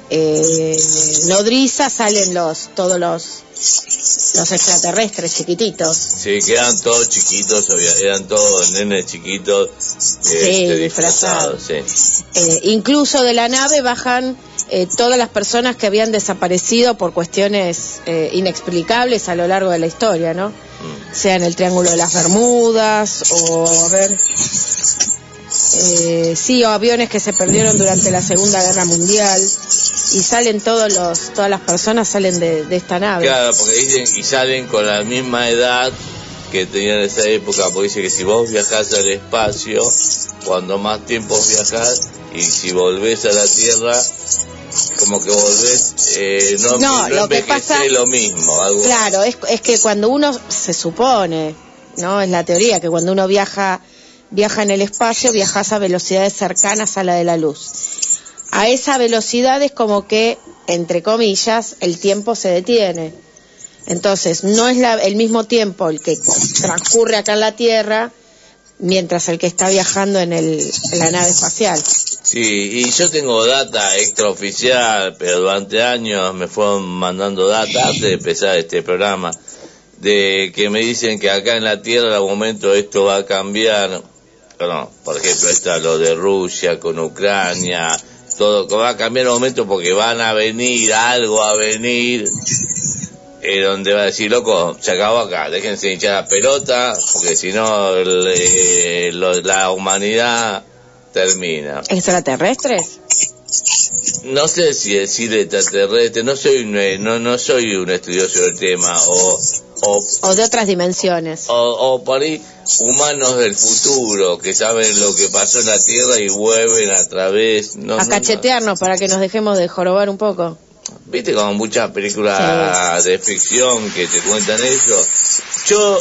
eh, nodriza salen los todos los los extraterrestres chiquititos. Sí, que eran todos chiquitos, eran todos nenes chiquitos. Sí, este, disfrazados. sí. Eh, incluso de la nave bajan eh, todas las personas que habían desaparecido por cuestiones eh, inexplicables a lo largo de la historia, ¿no? Sea en el Triángulo de las Bermudas o, a ver, eh, sí, o aviones que se perdieron durante la Segunda Guerra Mundial y salen todos los, todas las personas salen de, de esta nave. Claro, porque dicen y salen con la misma edad que tenían en esa época, porque dice que si vos viajás al espacio, cuando más tiempo viajás y si volvés a la Tierra, como que volvés, eh, no, No, no lo que pasa- lo mismo. Algo, Claro, es, es que cuando uno se supone, ¿no? Es la teoría que cuando uno viaja viaja en el espacio, viajas a velocidades cercanas a la de la luz. A esa velocidad es como que, entre comillas, el tiempo se detiene. Entonces, no es la- el mismo tiempo el que transcurre acá en la Tierra mientras el que está viajando en, el, en la nave espacial. Sí, y yo tengo data extraoficial, pero durante años me fueron mandando data antes de empezar este programa, de que me dicen que acá en la Tierra algún momento esto va a cambiar. No, por ejemplo, está lo de Rusia con Ucrania, todo va a cambiar un momento porque van a venir, algo a venir, eh, donde va a decir, loco, se acabó acá, déjense hinchar la pelota, porque si no eh, la humanidad termina. ¿Extraterrestres? No sé si decir extraterrestre, no soy un, eh, no, no soy un estudioso del tema, o, o, O de otras dimensiones. o, o por ahí humanos del futuro que saben lo que pasó en la Tierra y vuelven a través, no, a no, cachetearnos para que nos dejemos de jorobar un poco. Viste como muchas películas de ficción que te cuentan eso. Yo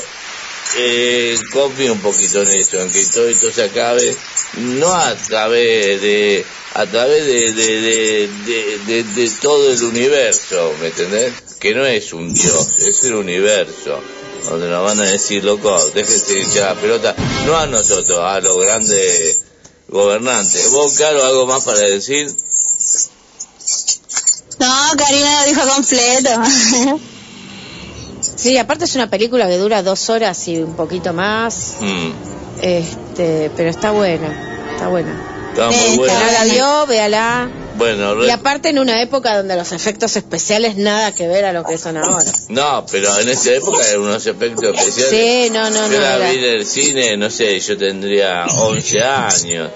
eh, confío un poquito en eso, en que todo esto se acabe, no a través de, a través de, de, de, todo el universo, ¿me entendés? Que no es un dios, es el universo, donde nos van a decir, loco, de hinchar la pelota, no a nosotros, a los grandes gobernantes. ¿Vos, Caro, algo más para decir? No, Karina lo dijo completo. Sí, aparte es una película que dura dos horas y un poquito más, Mm. este, pero está buena, está buena. Está muy Que buena. no la vio, véala. Bueno, re- Y aparte en una época donde los efectos especiales nada que ver a lo que son ahora. no, pero en esa época eran unos efectos especiales. Sí, no, no, Yo no. la era- vi en el cine, no sé, yo tendría 11 años,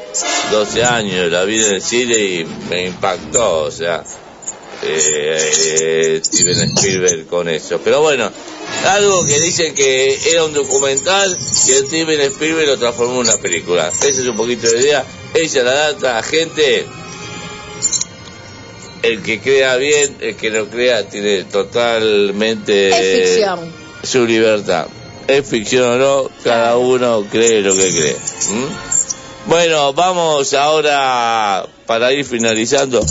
12 años, la vi en el cine y me impactó, o sea, eh, Steven Spielberg con eso. Pero bueno, algo que dicen que era un documental y el Steven Spielberg lo transformó en una película. Esa es un poquito de idea. Ella la data, gente. El que crea bien, el que no crea, tiene totalmente Es ficción. su libertad. Es ficción o no, cada uno cree lo que cree. ¿m? Bueno, vamos ahora para ir finalizando.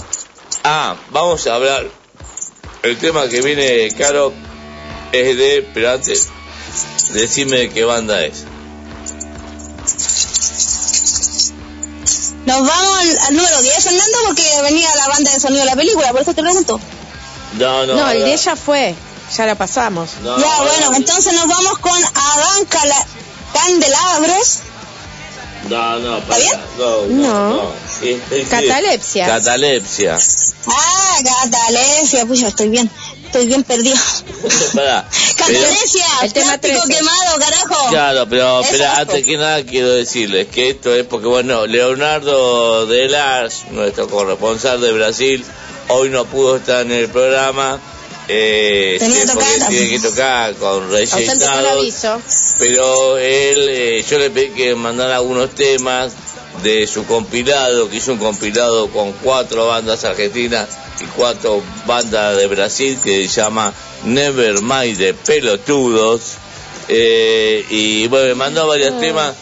Ah, vamos a hablar. El tema que viene, Caro, es de. Pero antes, decime de qué banda es. Nos vamos al, al número 10, Fernando, porque venía la banda de sonido de la película, por eso te pregunto. No, no. No, el ahora- de ella fue, ya la pasamos. no, ya, bueno, entonces nos vamos con Adán Cala- Candelabros. No, no, para, bien? no, No. No, no. Es- es- Catalepsia. Catalepsia. Ah, Catalepsia, pues yo estoy bien, estoy bien perdido. Pará. Catalepsia, El tema plástico 13. quemado, carajo. Claro, pero es antes que nada quiero decirles que esto es porque, bueno, Leonardo de Lars, nuestro corresponsal de Brasil, hoy no pudo estar en el programa. Eh, Tenía porque tocar. tiene que tocar con Reyes aviso. pero él, eh, yo le pedí que mandara algunos temas de su compilado, que hizo un compilado con cuatro bandas argentinas y cuatro bandas de Brasil que se llama Nevermind de Pelotudos. Eh, y bueno, me mandó varios temas,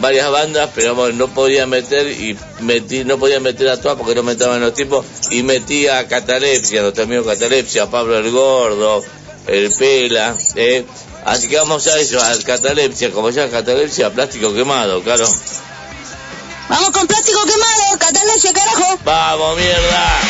varias bandas, pero bueno, no podía meter y metí, no podía meter a todas porque no me entraban los tiempos y metí a Catalepsia, nuestro amigo Catalepsia, Pablo el Gordo, el Pela, eh. Así que vamos a eso, al catalepsia, como ya catalepsia, plástico quemado, claro. Vamos con plástico quemado, catalesia, carajo. Vamos, mierda.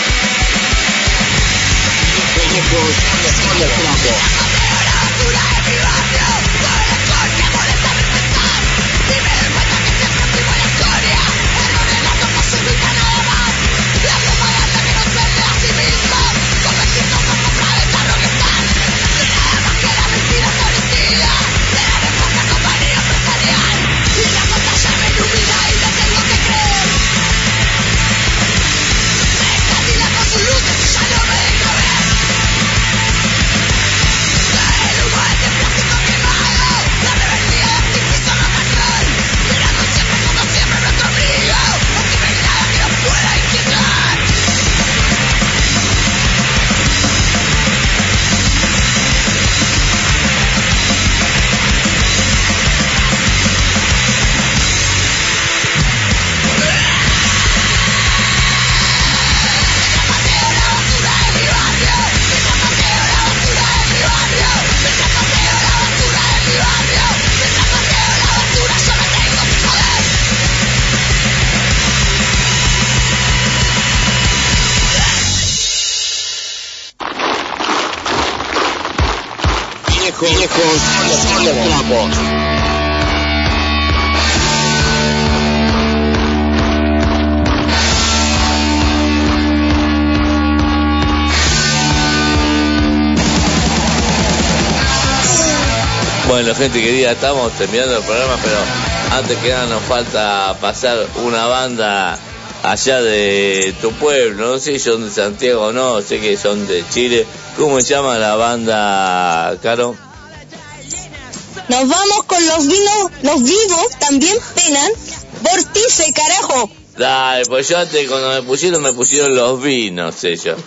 Gente querida, estamos terminando el programa, pero antes que nada nos falta pasar una banda allá de tu pueblo, no sé si son de Santiago o no, sé que son de Chile. ¿Cómo se llama la banda, Caro? Nos vamos con los vinos, los vivos también penan. Vortice, carajo. Dale, pues yo antes cuando me pusieron, me pusieron los vinos ellos.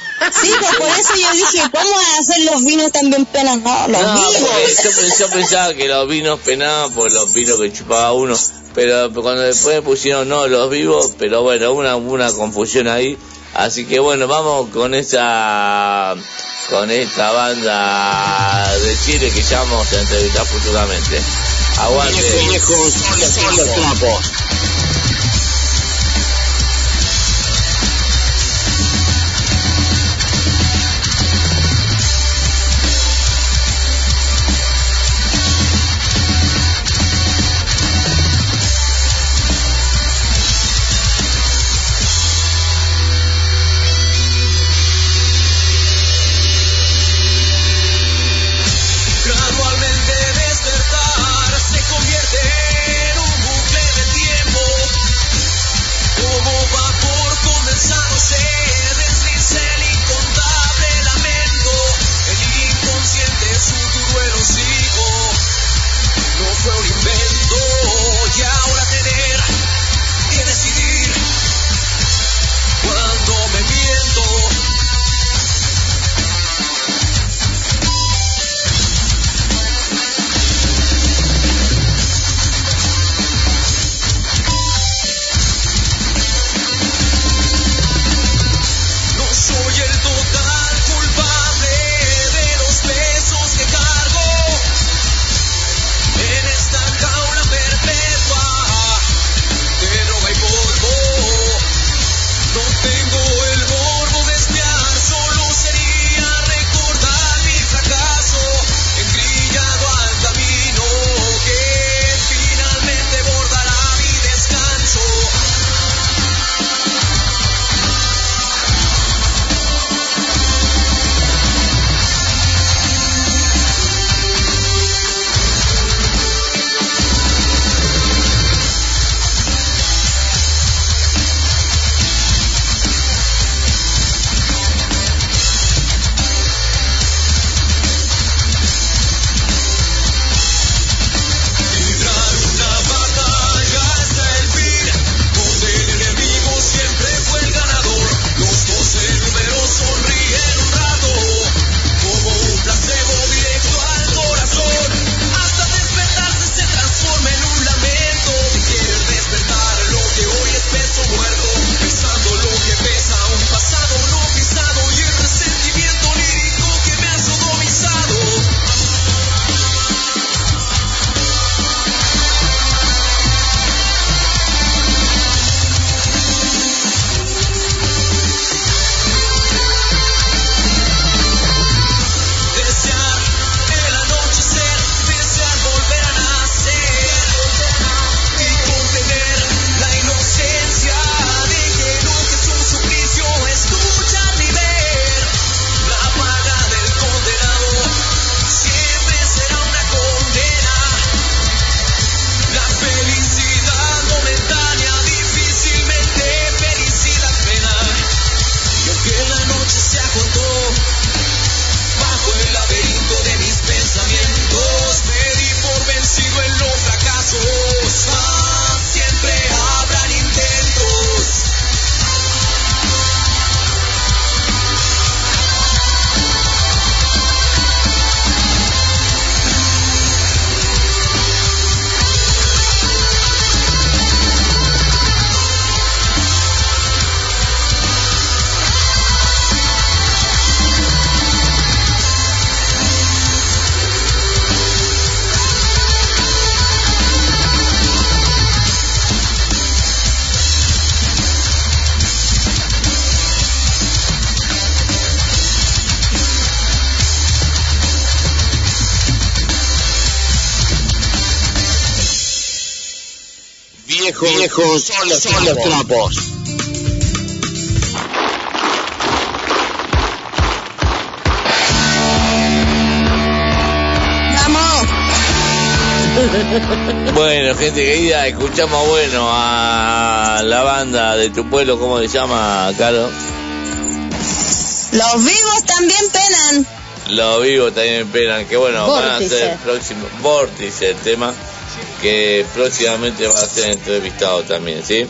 Sí, pues por eso yo dije, ¿cómo van a hacer los vinos también penan? No, los No, vivos. porque yo, yo pensaba que los vinos penaban por los vinos que chupaba uno, pero cuando después me pusieron no, los vivos, pero bueno, una, una confusión ahí. Así que bueno, vamos con esa con esta banda de Chile que ya vamos a entrevistar futuramente. Aguante. ¡Vamos! Bueno, gente querida, escuchamos bueno a la banda de tu pueblo, ¿cómo se llama, Caro? Los vivos también penan. Los vivos también esperan que bueno, van a Vórtice. ser el próximo Vórtice el tema que próximamente va a ser entrevistado también, ¿sí?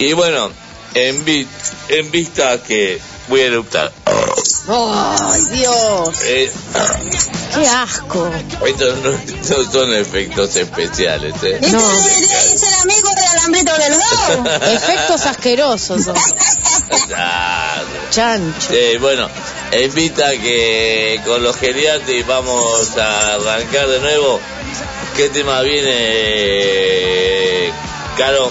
Y bueno, en, vi- en vista que voy a eruptar. ¡Ay, Dios! Eh, ¡Qué asco! estos no, no son efectos especiales, ¿eh? Este debería ser amigo del alambrito del dos. Efectos asquerosos son. Ah, Chancho. Sí, bueno, invita que con los geriatres vamos a arrancar de nuevo. ¿Qué tema viene, Caro?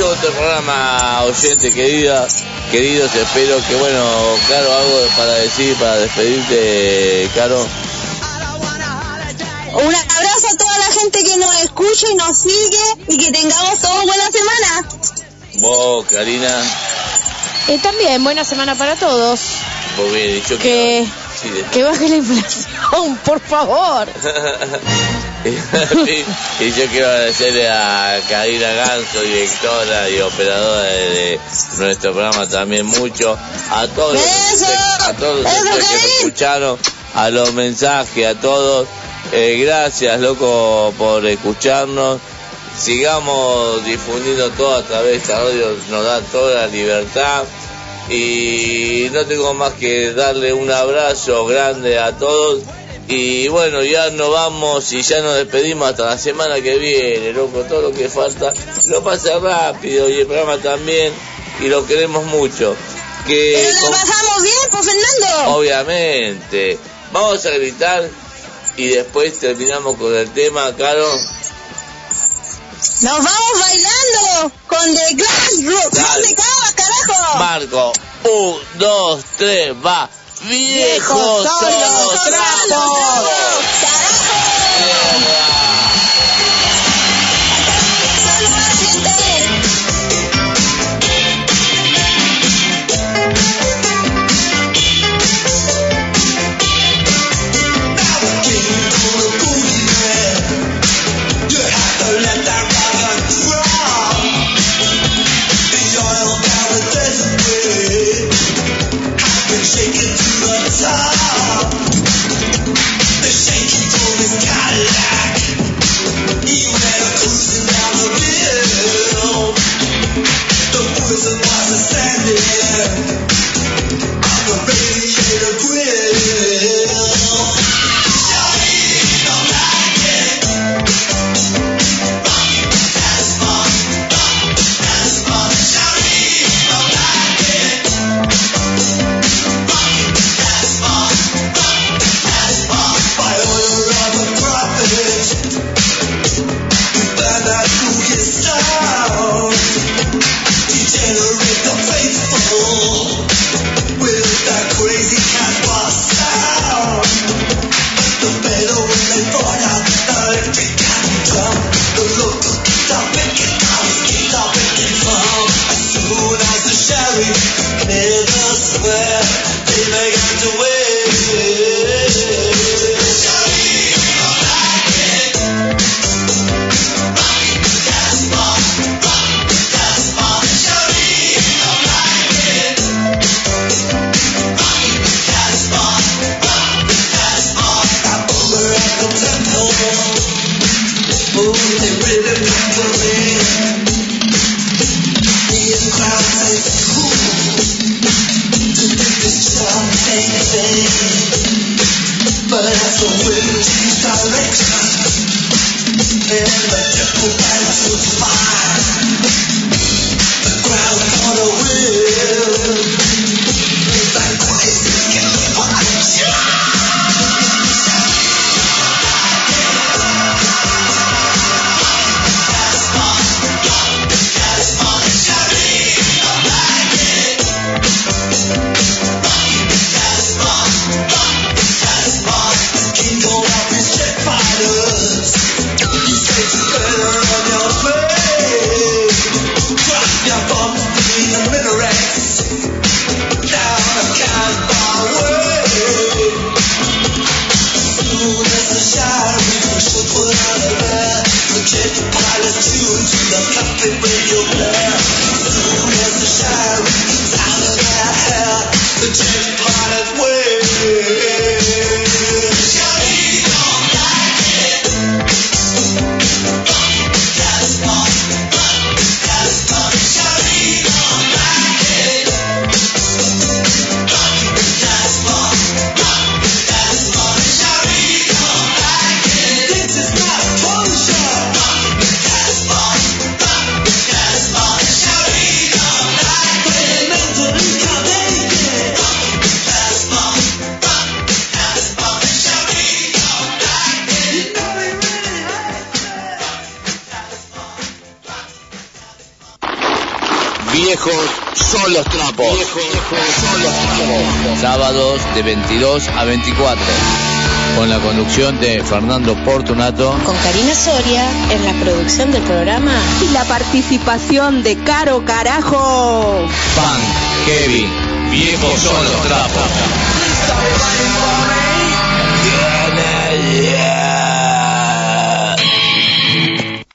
finalizó otro programa, oyente querida, queridos, espero que bueno, Caro, algo para decir, para despedirte, Caro. Un abrazo a toda la gente que nos escucha y nos sigue y que tengamos todos buena semana. Vos, Karina, Eh, también, buena semana para todos. vos bien, y yo Que, sí, que baje la inflación, por favor. y, yo quiero agradecerle a Karina Ganso, directora y operadora de, nuestro programa también mucho, a todos los, a todos los que me escucharon, a los mensajes, a todos. Eh, gracias, loco, por escucharnos. Sigamos difundiendo todo a través de esta radio, nos da toda la libertad. Y no tengo más que darle un abrazo grande a todos y bueno, ya nos vamos y ya nos despedimos hasta la semana que viene, loco. Todo lo que falta lo pasa rápido y el programa también. Y lo queremos mucho. Que Pero con... pasamos bien, pues Fernando. Obviamente. Vamos a gritar y después terminamos con el tema, Caro. Nos vamos bailando con The Glass Group. Carajo? Marco, un, dos, tres, va viejos trapos. Soria en la producción del programa y la participación de Caro Carajo. Punk, Kevin, viejos son los.